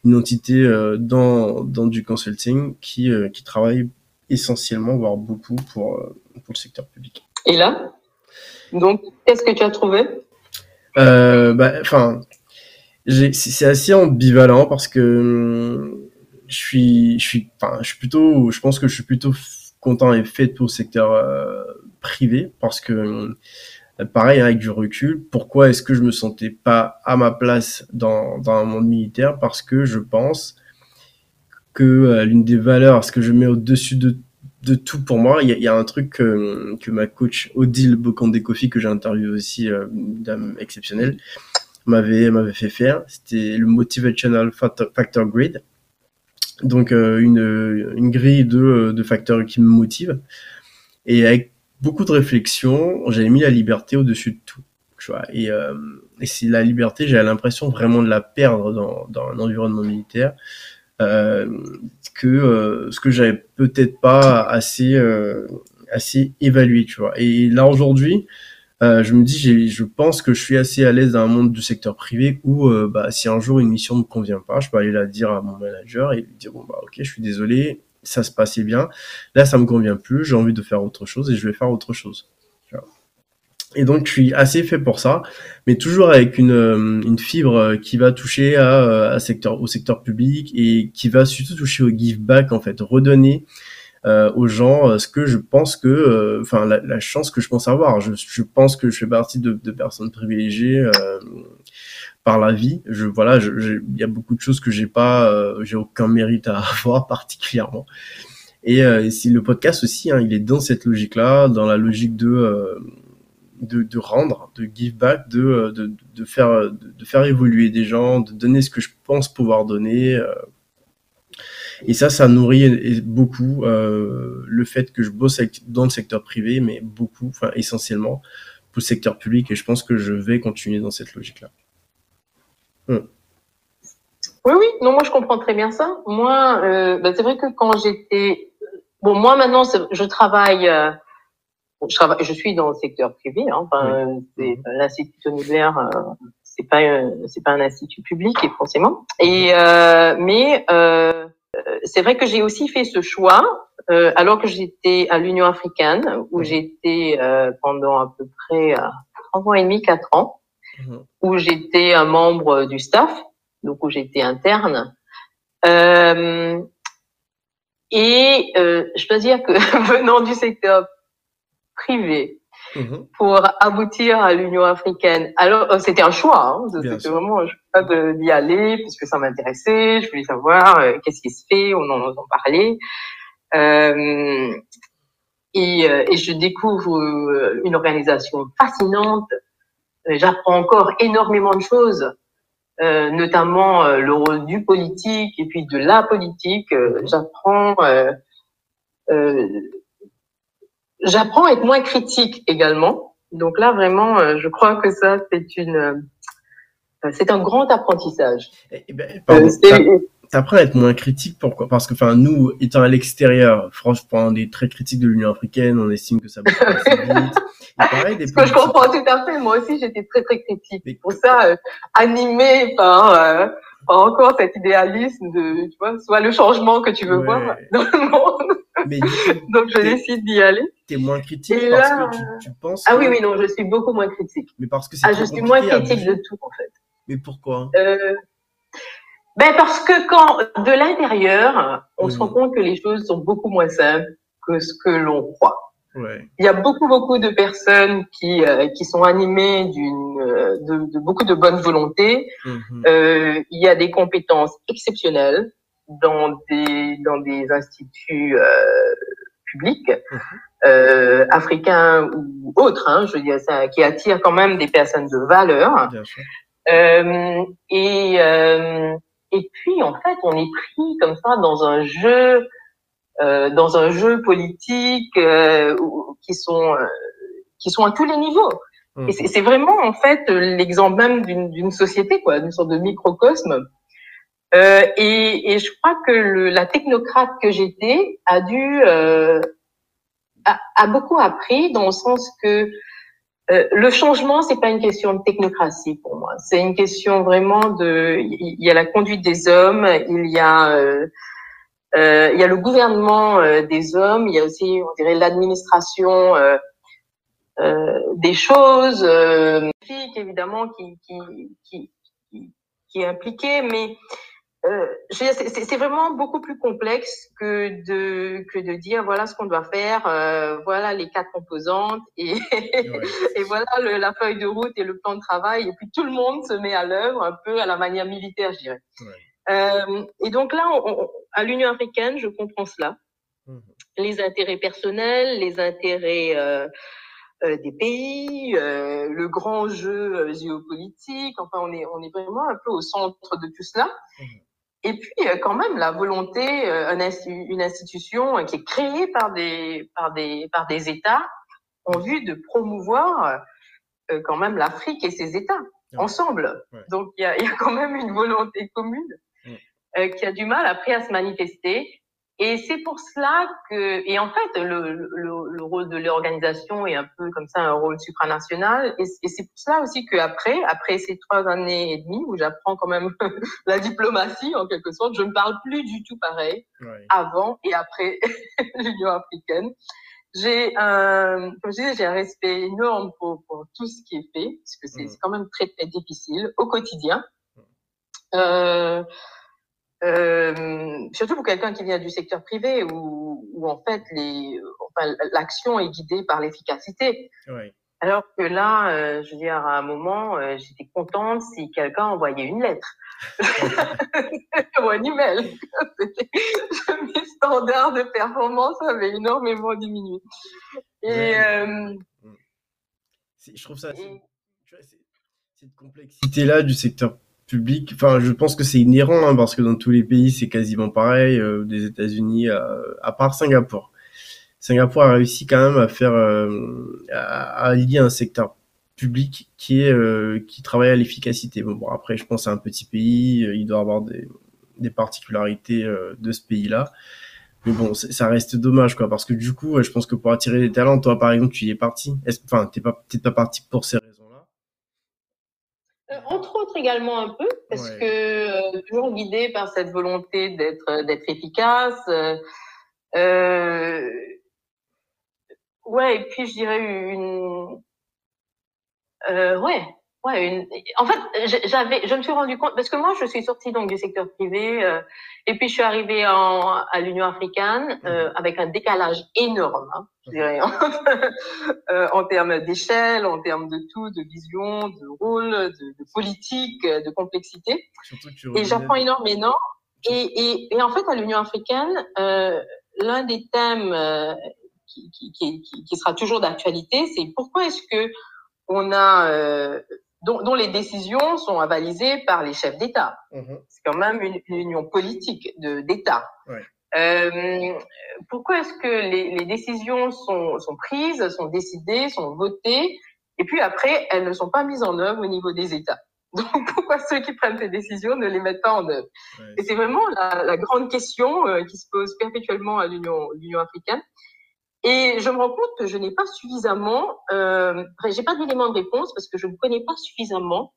une entité dans, dans du consulting qui, qui travaille essentiellement, voire beaucoup pour, pour le secteur public. Et là, donc, qu'est-ce que tu as trouvé? Euh, bah, Enfin, c'est assez ambivalent parce que je suis, je suis, enfin, je suis plutôt, je pense que je suis plutôt content et fait pour le secteur euh, privé parce que euh, pareil avec du recul pourquoi est-ce que je me sentais pas à ma place dans, dans un monde militaire? Parce que je pense que euh, l'une des valeurs ce que je mets au-dessus de, de tout pour moi il y a, y a, un truc que, que ma coach Odile Bokandé-Kofi que j'ai interviewé aussi dame exceptionnelle m'avait m'avait fait faire. C'était le motivational factor grid. Donc euh, une, une grille de, euh, de facteurs qui me motivent. Et avec beaucoup de réflexion, j'avais mis la liberté au-dessus de tout. Tu vois. Et, euh, et c'est la liberté, j'avais l'impression vraiment de la perdre dans, dans un environnement militaire, euh, que euh, ce que j'avais peut-être pas assez euh, assez évalué, tu vois. Et là aujourd'hui, euh, je me dis, je pense que je suis assez à l'aise dans un monde du secteur privé où, euh, bah, si un jour une mission ne me convient pas, je peux aller la dire à mon manager et lui dire, bon, bah, ok, je suis désolé, ça se passait bien. Là, ça me convient plus, j'ai envie de faire autre chose et je vais faire autre chose. Et donc, je suis assez fait pour ça, mais toujours avec une, euh, une fibre qui va toucher à, à secteur, au secteur public et qui va surtout toucher au give back, en fait, redonner euh, aux gens euh, ce que je pense que, euh, enfin, la, chance que je pense avoir. Je, je, pense que je fais partie de personnes privilégiées par la vie. Je voilà, il y a beaucoup de choses que j'ai pas, j'ai aucun mérite à avoir particulièrement. Et euh, le podcast aussi, hein, il est dans cette logique-là, dans la logique de, de rendre, de give back, de, de faire de, faire évoluer des gens, de donner ce que je pense pouvoir donner. Euh, et ça, ça nourrit beaucoup euh, le fait que je bosse dans le secteur privé, mais beaucoup, enfin essentiellement pour le secteur public. Et je pense que je vais continuer dans cette logique-là. Hum. Oui, oui, non, moi je comprends très bien ça. Moi, euh, bah, c'est vrai que quand j'étais, bon, moi maintenant, je travaille, euh, je travaille, je suis dans le secteur privé. Hein, oui. l'institut Univers, euh, c'est pas, c'est pas un institut public, forcément. Et euh, mais euh, c'est vrai que j'ai aussi fait ce choix euh, alors que j'étais à l'Union africaine, où j'étais euh, pendant à peu près euh, trois ans et demi, quatre ans, mmh. où j'étais un membre du staff, donc où j'étais interne. Euh, et euh, je dois dire que venant du secteur privé, Mmh. pour aboutir à l'Union africaine. Alors, euh, c'était un choix. Hein, c'était vraiment je pas d'y aller puisque ça m'intéressait. Je voulais savoir euh, qu'est-ce qui se fait. On en entend parler. Euh, et, euh, et, je découvre une organisation fascinante j'apprends encore énormément de choses, notamment le rôle du politique et puis de la politique. j'apprends j'apprends à être moins critique également. Donc là, vraiment, je crois que ça, c'est une, c'est un grand apprentissage. Eh, eh ben, T'apprends à être moins critique, pourquoi? Parce que, enfin, nous, étant à l'extérieur, franchement, on est très critique de l'Union africaine, on estime que ça va assez vite. pareil, des Ce que je comprends tout à fait, moi aussi, j'étais très, très critique. Pour ça, euh, animé par, euh, par encore cet idéalisme de, tu vois, soit le changement que tu veux voir dans le monde. Mais Donc, je décide d'y aller. Tu es moins critique parce que tu, tu penses. Ah oui, oui, non, je suis beaucoup moins critique. Mais parce que c'est Ah, je suis moins critique de tout, en fait. Mais pourquoi? Euh, ben parce que quand de l'intérieur, on se rend compte que les choses sont beaucoup moins simples que ce que l'on croit. Ouais. Il y a beaucoup beaucoup de personnes qui euh, qui sont animées d'une euh, de, de, beaucoup de bonne volonté. Mhm. euh, il y a des compétences exceptionnelles dans des dans des instituts euh, publics. Euh, africains ou autres, hein, je veux dire ça, qui attirent quand même des personnes de valeur. Bien sûr. Euh, et, euh, et puis, en fait, on est pris comme ça dans un jeu, euh, dans un jeu politique euh, qui sont euh, qui sont à tous les niveaux. Mmh. Et c'est vraiment en fait l'exemple même d'une société, quoi, d'une sorte de microcosme. Euh, et, et, je crois que le, la technocrate que j'étais a dû a, a, beaucoup appris dans le sens que euh, le changement, c'est pas une question de technocratie pour moi. C'est une question vraiment de. Il y a la conduite des hommes, il y a euh, euh, il y a le gouvernement des hommes, il y a aussi, on dirait, l'administration des choses, évidemment qui qui est impliquée, mais euh, c'est vraiment beaucoup plus complexe que de que de dire voilà ce qu'on doit faire, euh, voilà les quatre composantes et, et voilà le, la feuille de route et le plan de travail et puis tout le monde se met à l'œuvre un peu à la manière militaire, je dirais. Euh, et donc là, on, à l'Union africaine, je comprends cela, mmh. les intérêts personnels, les intérêts euh, euh, des pays, euh, le grand jeu géopolitique. Enfin, on est, on est vraiment un peu au centre de tout cela. Mmh. Et puis euh, quand même la volonté, euh, une institution qui est créée par des par des par des États en vue de promouvoir euh, quand même l'Afrique et ses États ensemble. Donc il y a, y a, quand même une volonté commune qui a du mal après à se manifester et c'est pour cela que, et en fait, le, le, le rôle de l'organisation est un peu comme ça un rôle supranational. Et, et c'est pour cela aussi qu'après, après ces trois années et demie où j'apprends quand même la diplomatie en quelque sorte, je ne parle plus du tout pareil avant et après l'Union africaine. J'ai un, comme je disais, j'ai un respect énorme pour, pour tout ce qui est fait, parce que c'est mm. quand même très très difficile au quotidien. Mm. Euh, euh, surtout pour quelqu'un qui vient du secteur privé où, où en fait les, enfin, l'action est guidée par l'efficacité. Oui. Alors que là, euh, je veux dire, à un moment, euh, j'étais contente si quelqu'un envoyait une lettre ou un email. Mes standards de performance avaient énormément diminué. Et euh, je trouve ça, cette complexité-là du secteur public. Enfin, je pense que c'est inhérent hein, parce que dans tous les pays, c'est quasiment pareil. Euh, des États-Unis, à, part Singapour. Singapour a réussi quand même à faire, euh, à, lier un secteur public qui est euh, qui travaille à l'efficacité. Bon, après, je pense à un petit pays, il doit avoir des, des particularités de ce pays-là. Mais bon, ça reste dommage, quoi, parce que du coup, je pense que pour attirer des talents, toi, par exemple, tu y es parti. Enfin, t'es pas, peut-être pas parti pour ces entre également un peu parce que euh, toujours guidé par cette volonté d'être euh, d'être efficace. Euh, euh, ouais, et puis je dirais une euh, ouais, Ouais, une... en fait, j'avais, je me suis rendu compte parce que moi, je suis sortie donc du secteur privé euh, et puis je suis arrivée en, à l'Union africaine euh, mhm. avec un décalage énorme, hein, je dirais, euh, en termes d'échelle, en termes de tout, de vision, de rôle, de, de politique, de complexité. Et j'apprends énormément. Et, et, et, en fait, à l'Union africaine, euh, l'un des thèmes euh, qui, qui, qui, qui, sera toujours d'actualité, c'est pourquoi est-ce que on a dont, dont, les décisions sont avalisées par les chefs d'État. Mmh. C'est quand même une, une union politique d'État. Ouais. Euh, pourquoi est-ce que les, les, décisions sont, sont prises, sont décidées, sont votées, et puis après, elles ne sont pas mises en œuvre au niveau des États? Donc pourquoi ceux qui prennent ces décisions ne les mettent pas en œuvre? Ouais. Et c'est vraiment la, la, grande question euh, qui se pose perpétuellement à l'Union africaine. Et je me rends compte que je n'ai pas suffisamment, euh, j'ai pas d'éléments de réponse parce que je ne connais pas suffisamment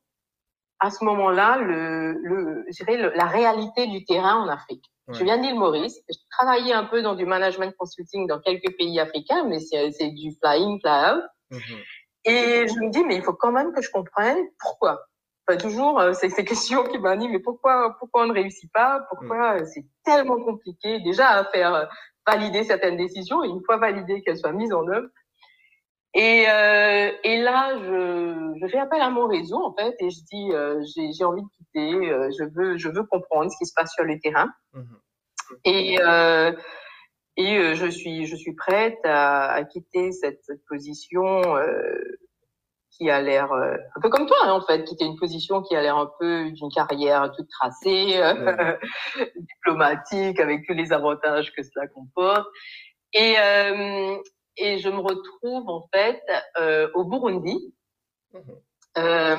à ce moment-là le, le, je dirais le, la réalité du terrain en Afrique. Ouais. Je viens d'île Maurice, j'ai travaillé un peu dans du management consulting dans quelques pays africains, mais c'est du flying, fly out. Mm -hmm. Et je me dis, mais il faut quand même que je comprenne pourquoi. Enfin, toujours, euh, c'est ces questions qui m'animent, mais pourquoi, pourquoi on ne réussit pas? Pourquoi? Mm. c'est tellement compliqué déjà à faire valider certaines décisions et une fois validées qu'elles soient mises en œuvre. Et, euh, et là, je, je fais appel à mon réseau en fait et je dis euh, j'ai envie de quitter, euh, je veux je veux comprendre ce qui se passe sur le terrain. Mmh. Et euh, et euh, je suis je suis prête à, à quitter cette, cette position qui a l'air un peu comme toi hein, en fait, quitter une position qui a l'air un peu d'une carrière toute tracée, ouais. diplomatique avec tous les avantages que cela comporte. Et, euh, et je me retrouve en fait euh, au Burundi. Mmh. Euh,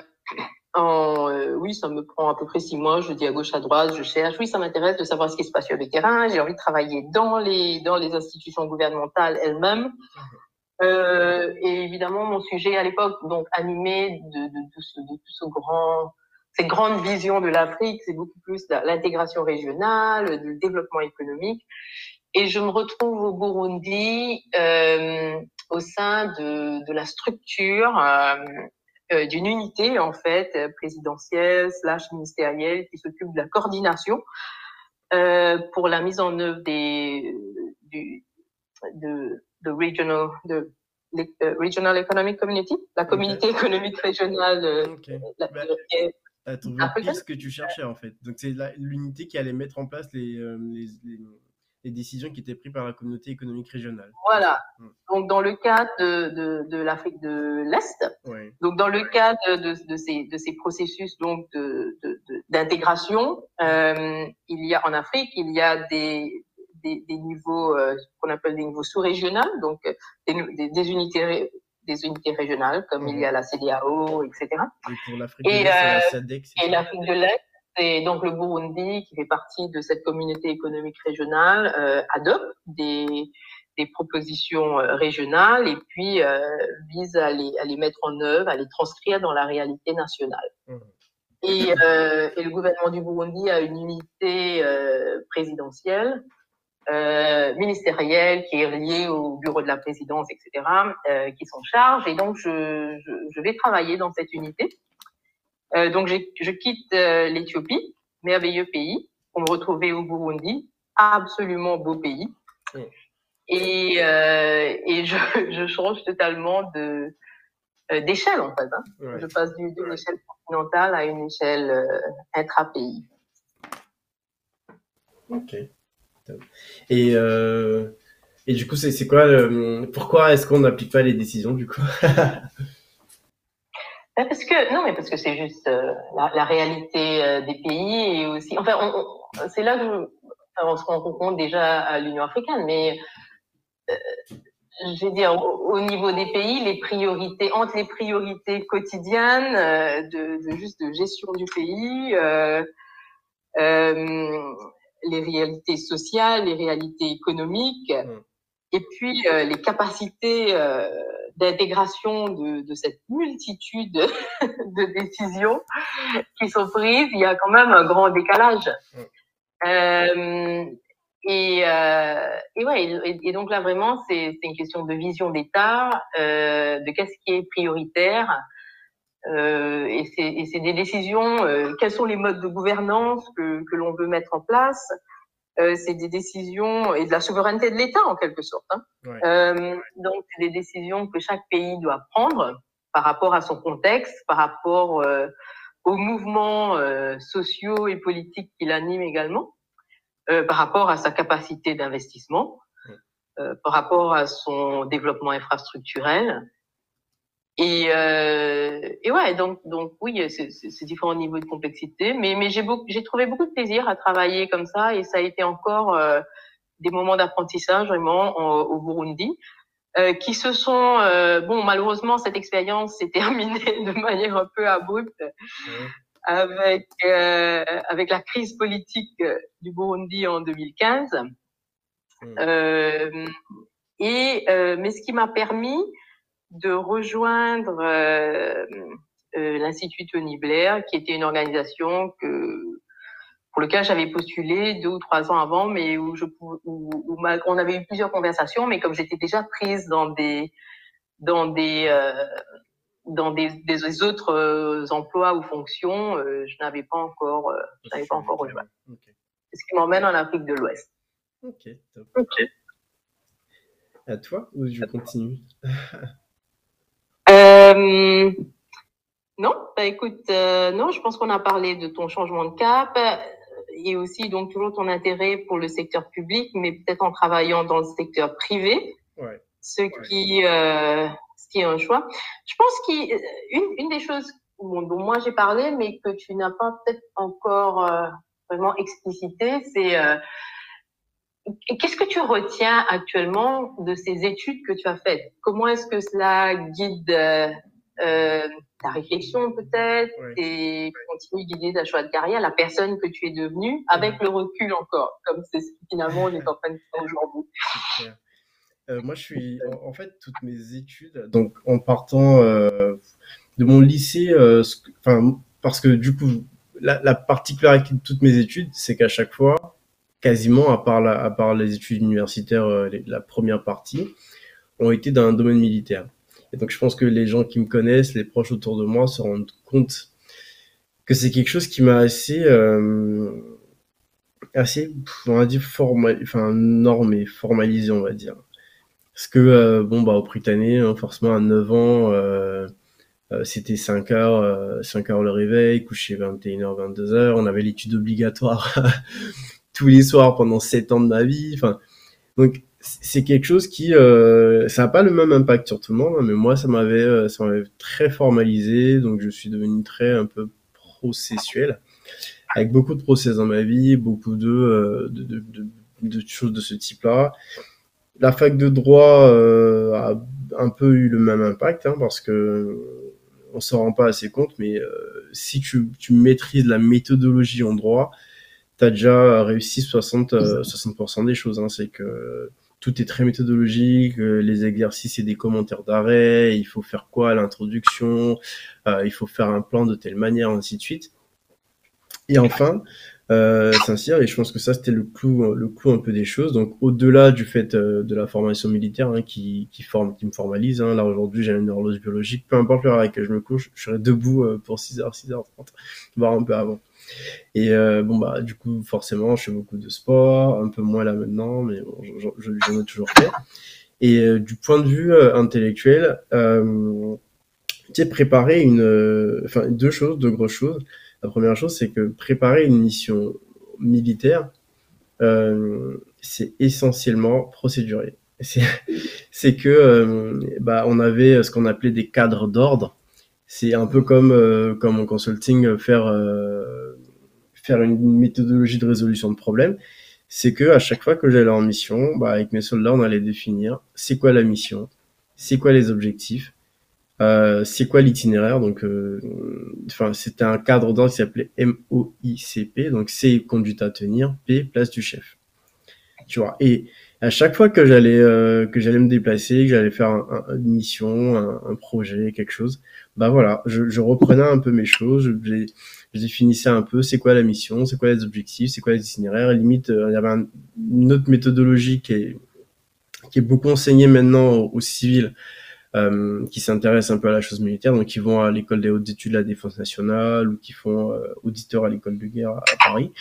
en, euh, oui, ça me prend à peu près six mois. Je dis à gauche, à droite, je cherche. Oui, ça m'intéresse de savoir ce qui se passe sur le terrain. J'ai envie de travailler dans les dans les institutions gouvernementales elles-mêmes. Euh, et évidemment, mon sujet à l'époque, donc animé de, de, de, ce, de tout ce grand, cette grande vision de l'Afrique, c'est beaucoup plus l'intégration régionale, le développement économique. Et je me retrouve au Burundi euh, au sein de, de la structure euh, euh, d'une unité en fait présidentielle slash ministérielle qui s'occupe de la coordination euh, pour la mise en œuvre des du de, de regional de uh, Regional Economic Community, la communauté okay. économique régionale. Euh, okay. La, bah, trouvé ce que tu cherchais en fait. Donc c'est l'unité qui allait mettre en place les, euh, les, les, les décisions qui étaient prises par la communauté économique régionale. Voilà. Mmh. Donc, dans le cadre de, de, de l'Afrique de l'Est, donc dans le cadre de, de, ces, de ces processus donc d'intégration, euh, il y a en Afrique, il y a des, des, des niveaux euh, qu'on appelle des niveaux sous-régionaux, donc des, des, unités des unités régionales, comme mmh. il y a la CDAO, etc. Et pour l'Afrique de l'Est, euh, la SADC, Et l'Afrique de l'Est, et donc le Burundi, qui fait partie de cette communauté économique régionale, euh, adopte des, des propositions euh, régionales et puis euh, vise à les, à les mettre en œuvre, à les transcrire dans la réalité nationale. Mmh. Et, euh, et, le gouvernement du Burundi a une unité euh, présidentielle, euh, ministérielle, qui est reliée au bureau de la présidence, etc., qui s'en charge. Et donc, je, je, je vais travailler dans cette unité. Euh, donc, je quitte euh, l'Éthiopie, merveilleux pays, pour me retrouver au Burundi, absolument beau pays. Mmh. Et, euh, et je, je, change totalement de euh, d'échelle en fait. Hein. Je passe d'une échelle continentale à une échelle euh, intra-pays. Ok. Et, euh, et du coup, c'est quoi Pourquoi est-ce qu'on n'applique pas les décisions du coup? Bah, parce que non, mais parce que c'est juste euh, la, réalité euh, des pays et aussi. Enfin, c'est là que je, on se rend compte déjà à l'Union africaine, mais je veux dire au, au, niveau des pays, les priorités entre les priorités quotidiennes de, juste de gestion du pays, les réalités sociales, les réalités économiques, mmh. et puis les capacités d'intégration de, de, cette multitude de décisions qui sont prises, il y a quand même un grand décalage. Mm. Euh, et, euh, et, ouais, et, et, donc là vraiment, c'est une question de vision d'État, euh, de qu'est-ce qui est prioritaire. Euh, et c'est des décisions, euh, quels sont les modes de gouvernance que, que l'on veut mettre en place, euh, c'est des décisions et de la souveraineté de l'État en quelque sorte. Hein. Ouais. Euh, donc, c'est des décisions que chaque pays doit prendre par rapport à son contexte, par rapport euh, aux mouvements euh, sociaux et politiques qui l'animent également, euh, par rapport à sa capacité d'investissement, ouais. par rapport à son développement infrastructurel. Et, euh, et ouais, donc, donc oui, c'est différents niveaux de complexité, mais, mais j'ai j'ai trouvé beaucoup de plaisir à travailler comme ça, et ça a été encore euh, des moments d'apprentissage vraiment au Burundi, euh, qui se sont, euh, bon, malheureusement, cette expérience s'est terminée de manière un peu abrupte avec euh, avec la crise politique du Burundi en 2015. Euh, et mais ce qui m'a permis de rejoindre euh, euh, l'Institut Tony Blair, qui était une organisation que pour lequel j'avais postulé deux ou trois ans avant, mais où je où, où on avait eu plusieurs conversations, mais comme j'étais déjà prise dans des dans des euh, dans des, des autres euh, emplois ou fonctions, euh, je n'avais pas encore euh, je n'avais pas encore rejoint. Okay. Ce qui m'emmène en Afrique de l'Ouest. Ok, top. Ok. À toi ou je continue? Euh, non, bah écoute, euh, non, je pense qu'on a parlé de ton changement de cap et aussi donc toujours ton intérêt pour le secteur public, mais peut-être en travaillant dans le secteur privé, ouais. ce qui, euh, ce qui est un choix. Je pense qu'une une des choses bon, dont moi j'ai parlé, mais que tu n'as pas peut-être encore euh, vraiment explicité, c'est euh, Qu'est-ce que tu retiens actuellement de ces études que tu as faites? Comment est-ce que cela guide euh, euh ta réflexion peut-être Ouais. et continue de guider ta choix de carrière, la personne que tu es devenue, avec le recul encore, comme c'est ce qui finalement on est en train de faire aujourd'hui. Euh, moi, je suis en, en fait toutes mes études, donc en partant euh, de mon lycée, euh, que- enfin parce que du coup, la, la particularité de toutes mes études, c'est qu'à chaque fois, quasiment à part les études universitaires, euh, la première partie, ont été dans un domaine militaire. Et donc, je pense que les gens qui me connaissent, les proches autour de moi, se rendent compte que c'est quelque chose qui m'a assez, euh, assez, on va dire enfin normé, formalisé, on va dire. Parce que, euh, bon, bah, au Britannique, hein, forcément, à 9 ans, c'était 5 heures, euh, 5 heures le réveil, coucher 21h, 22h. On avait l'étude obligatoire tous les soirs pendant 7 ans de ma vie. Enfin, donc, c'est quelque chose qui, euh, ça n'a pas le même impact sur tout le monde, hein, mais moi, ça m'avait, euh, ça m'avait très formalisé. Donc, je suis devenu très un peu processuel, avec beaucoup de process dans ma vie, beaucoup de, euh, de, de, de, de choses de ce type-là. La fac de droit euh, a un peu eu le même impact, hein, parce que on s'en rend pas assez compte, mais euh, si tu, tu maîtrises la méthodologie en droit, tu as déjà réussi 60, euh, 60% des choses. Hein, c'est que tout est très méthodologique, euh, les exercices et des commentaires d'arrêt, il faut faire quoi à l'introduction, euh, il faut faire un plan de telle manière, ainsi de suite. Et enfin, euh, Saint-Cyr, et je pense que ça c'était le clou, le clou un peu des choses. Donc au-delà du fait euh, de la formation militaire hein, qui, qui forme, qui me formalise, hein, là aujourd'hui j'ai une horloge biologique, peu importe l'heure à laquelle je me couche, je serai debout euh, pour 6h, 6h30, voire un peu avant. Et euh, bon bah du coup forcément je fais beaucoup de sport, un peu moins là maintenant, mais j'en je, ai toujours fait. Et euh, du point de vue euh, intellectuel, euh, tu sais préparer une, euh, enfin deux choses, deux grosses choses. La première chose, c'est que préparer une mission militaire, euh, c'est essentiellement procéduré. C'est, que euh, bah, on avait ce qu'on appelait des cadres d'ordre. C'est un peu comme euh, comme en consulting faire euh, faire une méthodologie de résolution de problème. C'est que à chaque fois que j'allais en mission, bah, avec mes soldats, on allait définir c'est quoi la mission, c'est quoi les objectifs, euh, c'est quoi l'itinéraire Donc, euh, enfin, c'était un cadre d'ordre qui s'appelait MOICP. Donc, C conduite à tenir, P place du chef. Tu vois. Et à chaque fois que j'allais euh, que j'allais me déplacer, que j'allais faire un, un, une mission, un, projet, quelque chose, bah voilà, je, je reprenais un peu mes choses, je, je définissais un peu c'est quoi la mission, c'est quoi les objectifs, c'est quoi les itinéraires? Limite, euh, il y avait un, une autre méthodologie qui est qui est beaucoup enseignée maintenant aux, aux civils euh, qui s'intéressent un peu à la chose militaire, donc qui vont à l'école des hautes études de la défense nationale ou qui font euh, auditeur à l'école de guerre à, à Paris.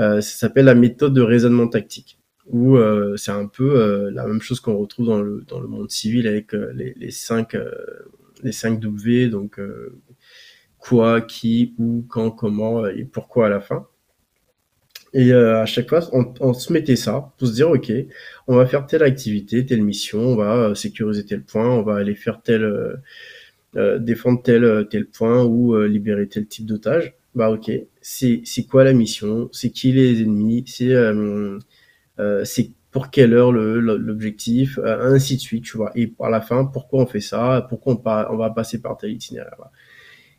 Euh, ça s'appelle la méthode de raisonnement tactique, où euh, c'est un peu euh, la même chose qu'on retrouve dans le, dans le monde civil avec euh, les, cinq, les 5 W, donc quoi, qui, où, quand, comment et pourquoi à la fin. Et euh, à chaque fois, on, on, se mettait ça pour se dire, ok, on va faire telle activité, telle mission, on va euh, sécuriser tel point, on va aller faire tel, euh, défendre tel, tel point ou libérer tel type d'otage. Bah ok, c'est quoi la mission? C'est qui les ennemis? C'est c'est pour quelle heure l'objectif, ainsi de suite, tu vois. Et par la fin, pourquoi on fait ça Pourquoi on, on va passer par tel itinéraire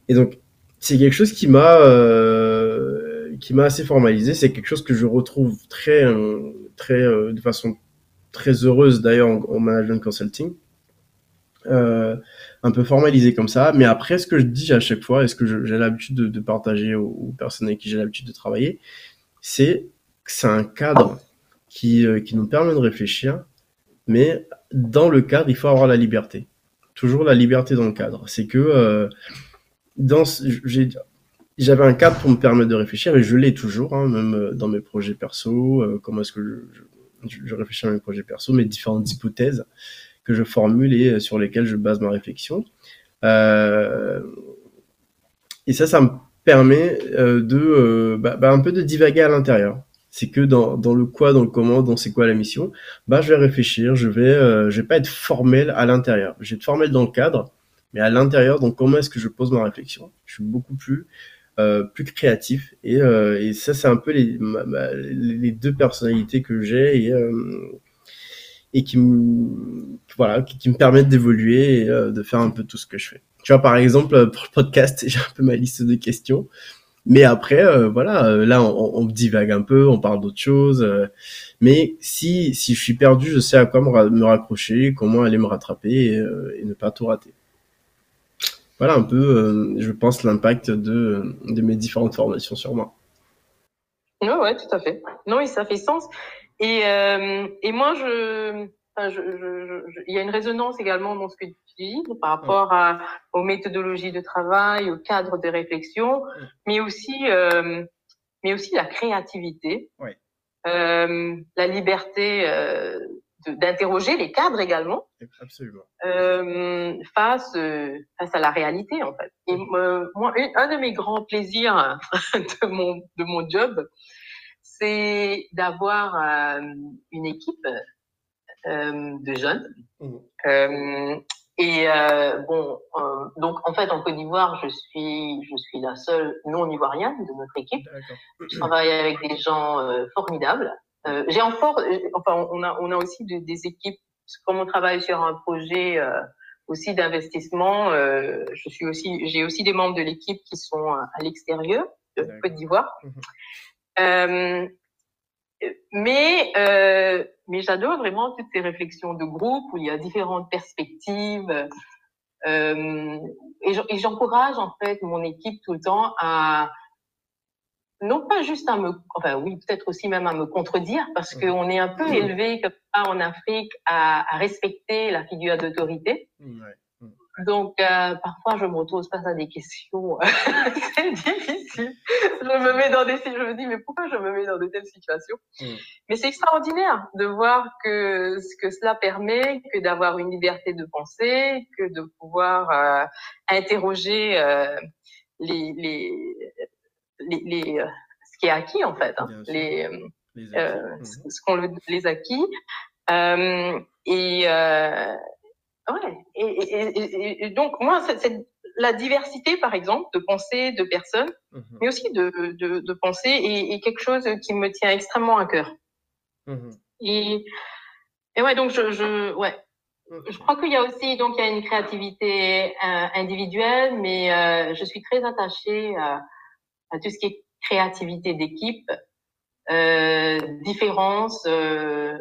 Et donc, c'est quelque chose qui m'a qui m'a assez formalisé. C'est quelque chose que je retrouve très très de façon très heureuse d'ailleurs en, management consulting. Euh, un peu formalisé comme ça. Mais après, ce que je dis à chaque fois et ce que j'ai l'habitude de, partager aux, personnes avec qui j'ai l'habitude de travailler, c'est que c'est un cadre qui, euh, qui nous permet de réfléchir, mais dans le cadre, il faut avoir la liberté. Toujours la liberté dans le cadre. C'est que euh, j'avais un cadre pour me permettre de réfléchir et je l'ai toujours, hein, même dans mes projets perso. comment est-ce que je, réfléchis à mes projets perso, mes différentes hypothèses que je formule et sur lesquelles je base ma réflexion. Euh, et ça, ça me permet euh, de euh, bah, bah, un peu de divaguer à l'intérieur. C'est que dans, dans le quoi, dans le comment, dans c'est quoi la mission, bah je vais réfléchir, je vais je vais pas être formel à l'intérieur. Je vais être formel dans le cadre, mais à l'intérieur, donc comment est-ce que je pose ma réflexion? Je suis beaucoup plus euh, plus créatif. Et, euh, et ça, c'est un peu les, les deux personnalités que j'ai et, euh, et qui me, voilà, qui, me permettent d'évoluer et de faire un peu tout ce que je fais. Tu vois, par exemple, pour le podcast, j'ai un peu ma liste de questions. Mais après, voilà, là, on, on, divague un peu, on parle d'autres choses. mais si, si je suis perdu, je sais à quoi me, raccrocher, comment aller me rattraper et, et ne pas tout rater voilà un peu, euh, je pense, l'impact de, de mes différentes formations sur moi. Oui, ouais, tout à fait. Non, oui, ça fait sens. Et, euh, et moi, je, il y a une résonance également dans ce que tu dis par rapport à, aux méthodologies de travail, au cadre de réflexion, mais aussi, euh, mais aussi la créativité, la liberté d'interroger les cadres également. Absolument. Euh, face euh, face à la réalité en fait. Et euh, moi, un de mes grands plaisirs de mon de mon job, c'est d'avoir euh, une équipe euh, de jeunes. Mmh. et bon, donc en fait en Côte d'Ivoire, je suis je suis la seule non ivoirienne de notre équipe. Je travaille avec des gens formidables. Euh, j'ai encore, euh, enfin, on a, on a aussi des équipes. Comme on travaille sur un projet euh, aussi d'investissement, euh, je suis aussi, j'ai aussi des membres de l'équipe qui sont à l'extérieur de Côte d'Ivoire. Mhm. Mais mais j'adore vraiment toutes ces réflexions de groupe où il y a différentes perspectives. et j'encourage en fait mon équipe tout le temps à non pas juste à me, enfin oui, peut-être aussi même à me contredire, parce qu'on est un peu élevé comme ça en Afrique à, à respecter la figure d'autorité. Donc euh, parfois je me retrouve face à des questions, c'est difficile. Je me mets dans des, je me dis mais pourquoi je me mets dans de telles situations? Mais c'est extraordinaire de voir que ce que cela permet, que d'avoir une liberté de penser, que de pouvoir euh, interroger euh, les, les les, les, euh, ce qui est acquis en fait, hein, les, les, euh, acquis. Euh, ce qu'on les acquis. Euh, et, euh, ouais, et, et, et, donc moi, c'est la diversité, par exemple, de pensée de personnes, mmh mais aussi de, de, de pensée, et, quelque chose qui me tient extrêmement à cœur. Mmh et, et ouais, donc je, je ouais, je crois qu'il y a aussi donc il y a une créativité euh, individuelle, mais euh, je suis très attachée à, tout ce qui est créativité d'équipe, euh, différence, euh,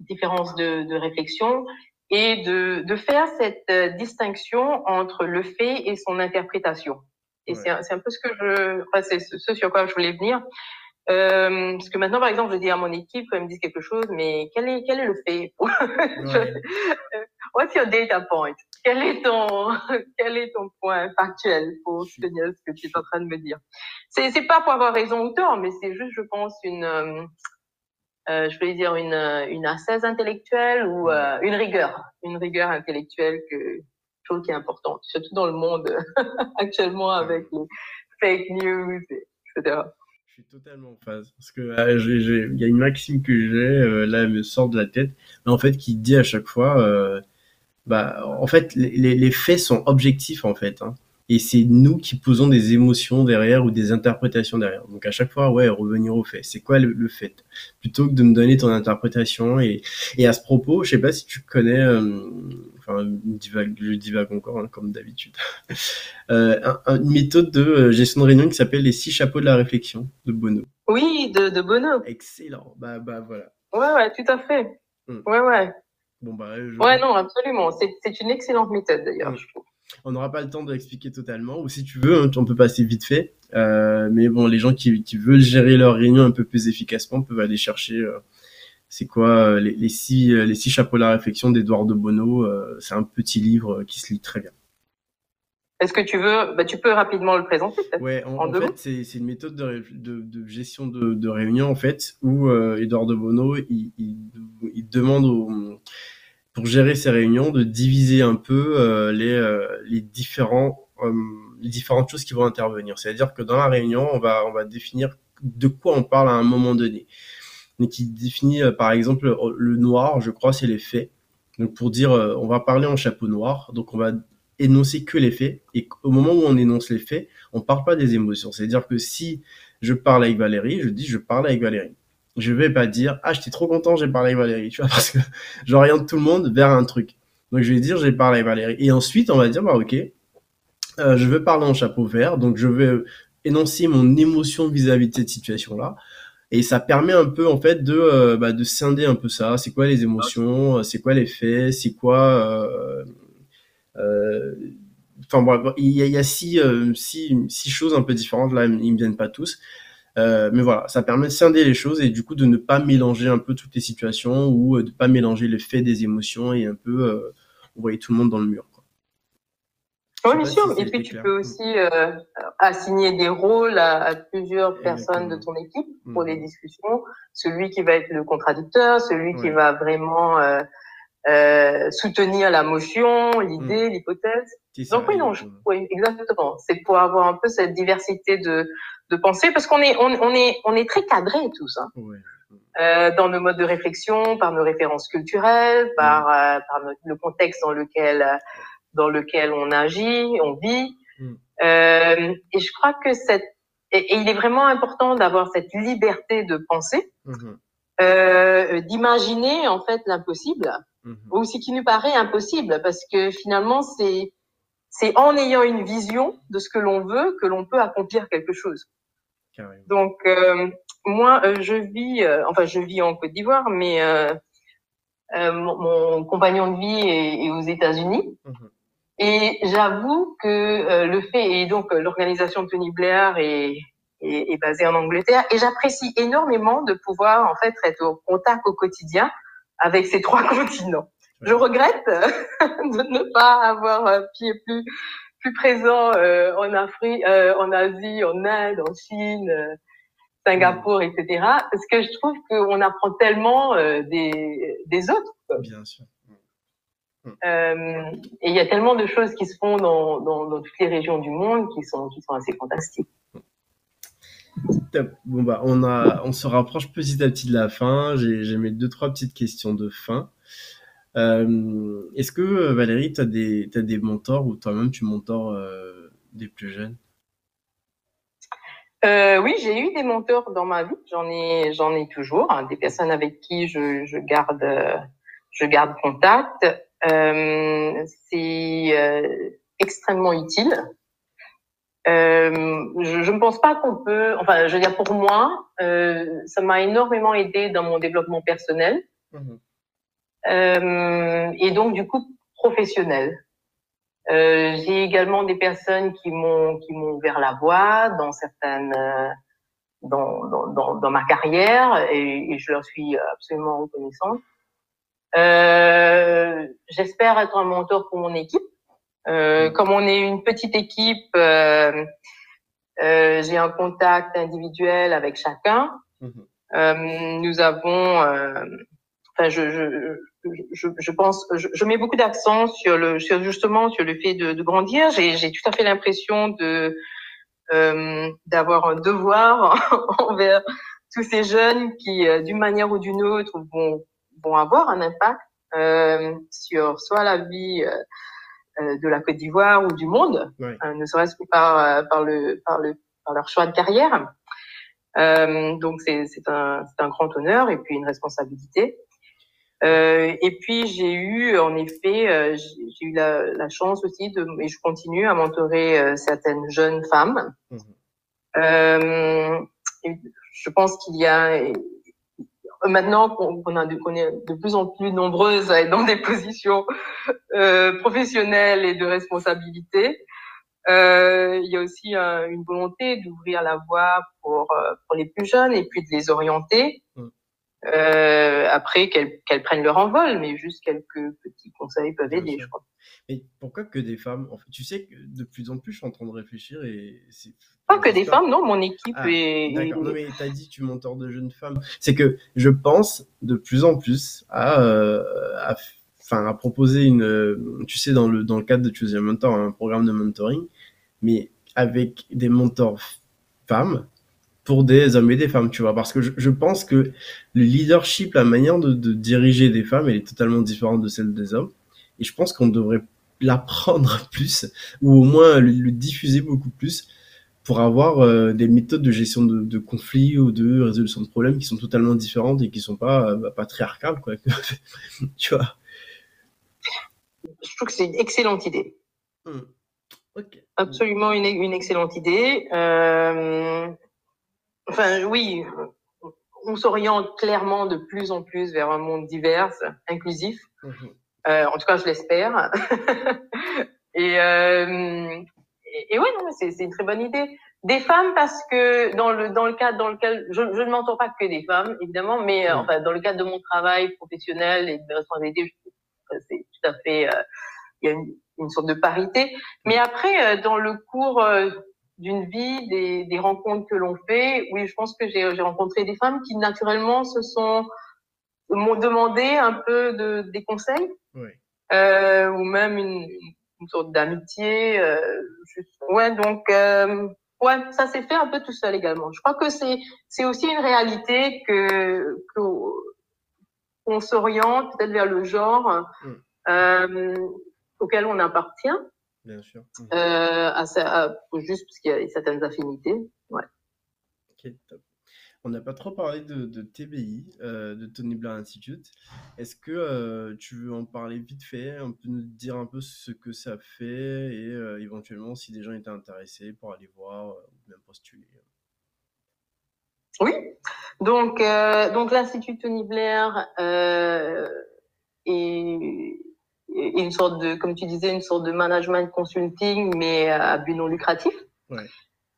différence de, de, réflexion et de, de faire cette euh, distinction entre le fait et son interprétation. Et c'est un peu ce que je, enfin, c'est ce sur quoi je voulais venir. Euh, parce que maintenant, par exemple, je dis à mon équipe quand ils me disent quelque chose, mais quel est quel est le fait ouais. What's your data point? Quel est ton quel est ton point factuel pour tenir ce que tu es en train de me dire? C'est c'est pas pour avoir raison ou tort, mais c'est juste, je pense, une euh, je vais dire une une assaise intellectuelle ou euh, une rigueur, une rigueur intellectuelle que je trouve qui est importante, surtout dans le monde actuellement avec les fake news, etc suis totalement en phase. Parce que euh, il y a une maxime que j'ai, euh, là, elle me sort de la tête, mais en fait, qui dit à chaque fois, bah, en fait, les, les faits sont objectifs, en fait. Hein et c'est nous qui posons des émotions derrière ou des interprétations derrière. Donc à chaque fois, ouais, revenir au fait. C'est quoi le, fait? Plutôt que de me donner ton interprétation et, et à ce propos, je sais pas si tu connais, euh, enfin, divague, je divague encore hein, comme d'habitude, euh, une méthode de euh, gestion de réunion qui s'appelle les six chapeaux de la réflexion de Bono. Oui, de, de Bono. Excellent. Bah bah voilà. Ouais ouais, tout à fait. Hmm. Ouais ouais. Bon bah. Ouais non, absolument. C'est une excellente méthode d'ailleurs, hmm. je trouve. On n'aura pas le temps de l'expliquer totalement, ou si tu veux, hein, on peut passer vite fait. Euh, mais bon, les gens qui, veulent gérer leur réunion un peu plus efficacement peuvent aller chercher. Euh, c'est quoi euh, les, six les six chapeaux de la réflexion d'Edouard de Bono. c'est un petit livre qui se lit très bien. Est-ce que tu veux, bah, tu peux rapidement le présenter Ouais, en, fait, c'est une méthode de, gestion de, réunion en fait où Edouard de Bono il, il demande aux pour gérer ces réunions, de diviser un peu euh, les, euh, les, différents, euh, les différentes choses qui vont intervenir. C'est-à-dire que dans la réunion, on va, on va définir de quoi on parle à un moment donné. Donc, qui définit, par exemple, le noir, je crois, c'est les faits. Donc, pour dire, on va parler en chapeau noir. Donc, on va énoncer que les faits. Et au moment où on énonce les faits, on parle pas des émotions. C'est-à-dire que si je parle avec Valérie, je dis je parle avec Valérie je vais pas dire ah j'étais trop content j'ai parlé avec Valérie tu vois parce que j'oriente tout le monde vers un truc. Donc je vais dire j'ai parlé avec Valérie et ensuite on va dire bah ok. Euh, je veux parler en chapeau vert. Donc je vais énoncer mon émotion vis-à-vis de cette situation là et ça permet un peu en fait de euh, bah, de scinder un peu ça. C'est quoi les émotions? C'est quoi les faits? C'est quoi euh, enfin bon, il y a, six, six, six choses un peu différentes. Là ils me viennent pas tous euh, mais voilà, ça permet de scinder les choses et du coup de ne pas mélanger un peu toutes les situations ou euh, de ne pas mélanger les faits des émotions et un peu euh, envoyer tout le monde dans le mur. Oui, bien sûr. et puis tu peux aussi assigner des rôles à, plusieurs personnes de ton équipe pour les mmh. discussions. Celui qui va être le contradicteur, celui qui va vraiment soutenir la motion, l'idée, mmh. l'hypothèse. Donc oui, non, oui, exactement. C'est pour avoir un peu cette diversité de, de penser parce qu'on est on, on, est on est très cadrés tous hein. euh, dans nos modes de réflexion, par nos références culturelles, par euh, par le contexte dans lequel dans lequel on agit, on vit. Mm. Euh, et je crois que cette et, il est vraiment important d'avoir cette liberté de penser, mm-hmm. euh, d'imaginer en fait l'impossible mm-hmm. ou ce qui nous paraît impossible parce que finalement c'est c'est en ayant une vision de ce que l'on veut que l'on peut accomplir quelque chose. Donc euh, moi, euh, je vis, euh, enfin je vis en Côte d'Ivoire, mais mon, compagnon de vie est, aux États-Unis. Mhm. Et j'avoue que le fait, et donc l'organisation de Tony Blair est, est, est basée en Angleterre, et j'apprécie énormément de pouvoir en fait être au contact au quotidien avec ces trois continents. Je regrette de ne pas avoir pied plus plus présent euh, en Afrique, euh, en Asie, en Inde, en Chine, euh, Singapour, etc. Parce que je trouve qu'on apprend tellement des, des autres. Bien sûr. Euh, et il y a tellement de choses qui se font dans, dans, dans, toutes les régions du monde qui sont, qui sont assez fantastiques. Bon bah on a, on se rapproche petit à petit de la fin. J'ai mes deux trois petites questions de fin. Euh, est-ce que euh, Valérie, tu as des, des mentors ou toi-même tu mentors euh, des plus jeunes? Oui, j'ai eu des mentors dans ma vie. J'en ai, j'en ai toujours. Hein, des personnes avec qui je, je garde, je garde contact. c'est extrêmement utile. Je ne pense pas qu'on peut. Enfin, je veux dire pour moi, ça m'a énormément aidé dans mon développement personnel. Mmh euh, et donc du coup professionnel. Euh, j'ai également des personnes qui m'ont qui m'ont ouvert la voie dans certaines euh, dans, dans, dans, ma carrière et, et, je leur suis absolument reconnaissante. Euh, J'espère être un mentor pour mon équipe. Euh, comme on est une petite équipe, euh, euh j'ai un contact individuel avec chacun. Mmh. nous avons, enfin, je, je, je, je, pense, je, je, mets beaucoup d'accent sur le, sur justement sur le fait de, de grandir. J'ai tout à fait l'impression de euh, d'avoir un devoir envers tous ces jeunes qui, euh, d'une manière ou d'une autre, vont vont avoir un impact euh, sur soit la vie de la Côte d'Ivoire ou du monde, ne serait-ce que par, par, le, par, le, par leur choix de carrière. donc c'est un, un grand honneur et puis une responsabilité. Euh, et puis j'ai eu, en effet, euh, j'ai eu la, la, chance aussi de, et je continue à mentorer euh, certaines jeunes femmes. Mmh. Euh, je pense qu'il y a maintenant qu'on est de plus en plus nombreuses à dans des positions professionnelles et de responsabilité. il y a aussi une volonté d'ouvrir la voie pour pour les plus jeunes et puis de les orienter. Mmh. Euh, après qu'elles prennent leur envol, mais juste quelques petits conseils peuvent aider, je crois. Mais pourquoi que des femmes en fait, Tu sais que de plus en plus, je suis en train de réfléchir et c'est. Pas que des femmes, non, mon équipe ah, est. D'accord, non, mais t'as dit tu mentors de jeunes femmes. C'est que je pense de plus en plus à, euh, à, enfin, à proposer une. Tu sais, dans le, dans le cadre de Choose Your Mentor, un programme de mentoring, mais avec des mentors femmes pour des hommes et des femmes, tu vois, parce que je, pense que le leadership, la manière de, diriger des femmes, elle est totalement différente de celle des hommes, et je pense qu'on devrait l'apprendre plus, ou au moins le, diffuser beaucoup plus, pour avoir euh, des méthodes de gestion de, conflits ou de résolution de problèmes qui sont totalement différentes et qui sont pas euh, bah, patriarcales, quoi. tu vois. Je trouve que c'est une excellente idée. Hmm. Absolument une, une, excellente idée. Euh, enfin oui, on s'oriente clairement de plus en plus vers un monde divers, inclusif. Mhm. Euh, en tout cas, je l'espère. et, euh, et, et, ouais, c'est une très bonne idée. Des femmes parce que dans le dans le cadre dans lequel je, je ne m'entends pas que des femmes évidemment, mais euh, mhm. enfin dans le cadre de mon travail professionnel et de mes responsabilités, c'est tout à fait euh, il y a une, une, sorte de parité. Mais après euh, dans le cours d'une vie, des, des, rencontres que l'on fait. Oui, je pense que j'ai rencontré des femmes qui naturellement se sont m'ont demandé un peu de des conseils, oui. euh, ou même une, une sorte d'amitié. Euh, ouais, donc euh, ouais, ça s'est fait un peu tout seul également. Je crois que c'est c'est aussi une réalité que qu'on s'oriente peut-être vers le genre mm. euh, auquel on appartient. Bien sûr. Mmh. Euh, à, juste parce qu'il y a certaines affinités. Ouais. Ok, top. On n'a pas trop parlé de, TBI, euh, de Tony Blair Institute. Est-ce que euh, tu veux en parler vite fait, un peu nous dire un peu ce que ça fait et éventuellement si des gens étaient intéressés pour aller voir ou même postuler Oui, donc, donc l'Institut Tony Blair est une sorte de, comme tu disais, une sorte de management consulting, mais à but non lucratif. Ouais.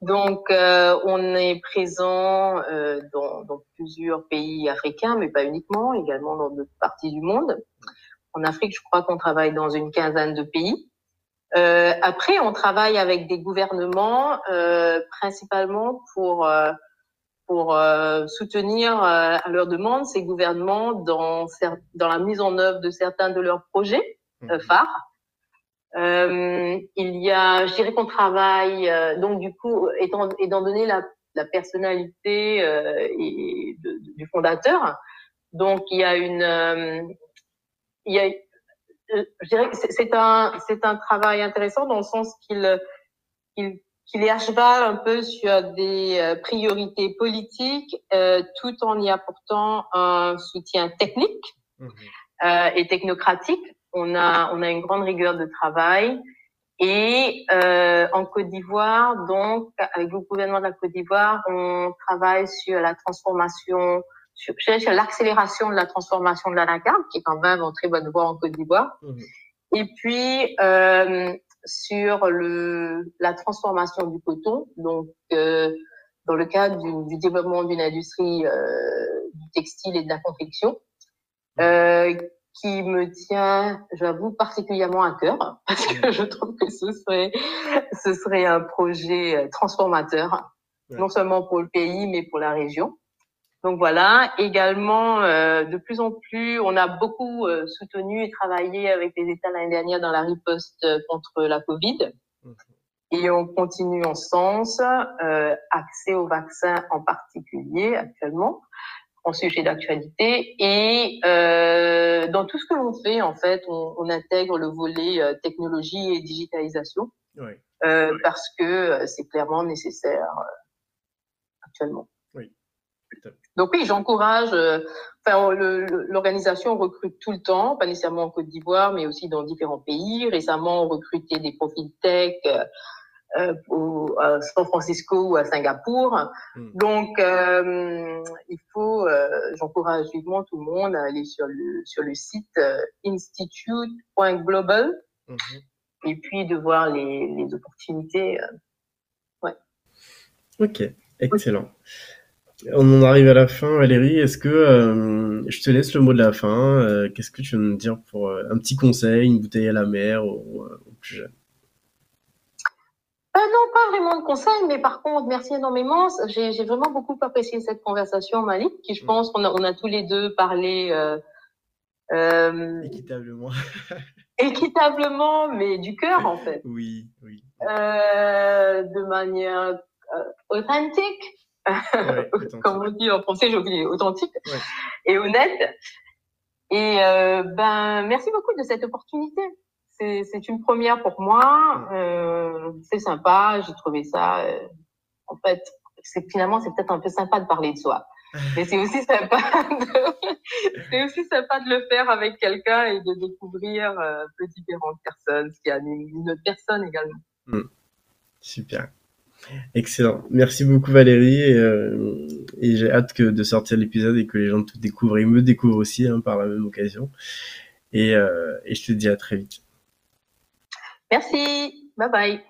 Donc, euh, on est présent euh, dans, dans, plusieurs pays africains, mais pas uniquement, également dans d'autres parties du monde. En Afrique, je crois qu'on travaille dans une quinzaine de pays. Euh, après, on travaille avec des gouvernements, euh, principalement pour euh, pour euh, soutenir à leur demande ces gouvernements dans dans la mise en œuvre de certains de leurs projets. Euh, mhm. phare. Euh, il y a, je dirais qu'on travaille, euh, donc du coup, étant, étant donné la, la personnalité euh, et de, du fondateur, donc il y a une, il y a, je dirais que c'est un, c'est un travail intéressant dans le sens qu'il, qu'il, qu'il est à cheval un peu sur des priorités politiques, tout en y apportant un soutien technique mhm. et technocratique on a, on a une grande rigueur de travail. Et euh, en Côte d'Ivoire, donc, avec le gouvernement de la Côte d'Ivoire, on travaille sur la transformation, sur, sur l'accélération de la transformation de la carte, qui est quand même en très bonne voie en Côte d'Ivoire. Mmh. Et puis, euh, sur le, la transformation du coton, donc euh, dans le cadre du, du développement d'une industrie euh, du textile et de la confection, euh, qui me tient, j'avoue, particulièrement à cœur, parce que je trouve que ce serait, ce serait un projet euh, transformateur, non seulement pour le pays, mais pour la région. Donc voilà, également, euh, de plus en plus, on a beaucoup euh, soutenu et travaillé avec les États l'année dernière dans la riposte contre la Covid. Mhm. Et on continue en ce sens, accès aux vaccins en particulier actuellement. En sujet d'actualité. Et euh, dans tout ce que l'on fait, en fait, on, on intègre le volet euh, technologie et digitalisation Oui. euh, parce que c'est clairement nécessaire actuellement. Oui. Donc oui, j'encourage. Enfin, l'organisation recrute tout le temps, pas nécessairement en Côte d'Ivoire, mais aussi dans différents pays. Récemment, on recrutait des profils tech euh, au, à San Francisco ou à Singapour. Mm. Donc, euh, il faut. euh, j'encourage vivement tout le monde à aller sur le sur le site euh, institute.global Mhm. et puis de voir les, les opportunités. euh, Ok, excellent. On en arrive à la fin, Valérie. Est-ce que je te laisse le mot de la fin Qu'est-ce que tu veux nous dire pour un petit conseil, une bouteille à la mer ou, au plus jeune? Euh, non, pas vraiment de conseils, mais par contre, merci énormément. J'ai vraiment beaucoup apprécié cette conversation, Malik, qui je Mm. pense qu'on a, on a tous les deux parlé euh, euh, Équitablement. équitablement, mais du cœur en fait, Oui, oui. euh, de manière euh, authentique, Ouais, authentique. comme on dit en français, j'ai oublié, authentique Ouais. et honnête. Et euh, ben, merci beaucoup de cette opportunité. C'est une première pour moi. Euh, c'est sympa. J'ai trouvé ça. euh, en fait, c'est finalement c'est peut-être un peu sympa de parler de soi, mais c'est aussi sympa. De, c'est aussi sympa de le faire avec quelqu'un et de découvrir euh, un peu différentes personnes, ce qui anime une autre personne également. Super. Excellent. Merci beaucoup Valérie et, euh, et j'ai hâte que de sortir l'épisode et que les gens te découvrent et me découvrent aussi hein, par la même occasion. Et, euh, et je te dis à très vite. Merci. Bye bye.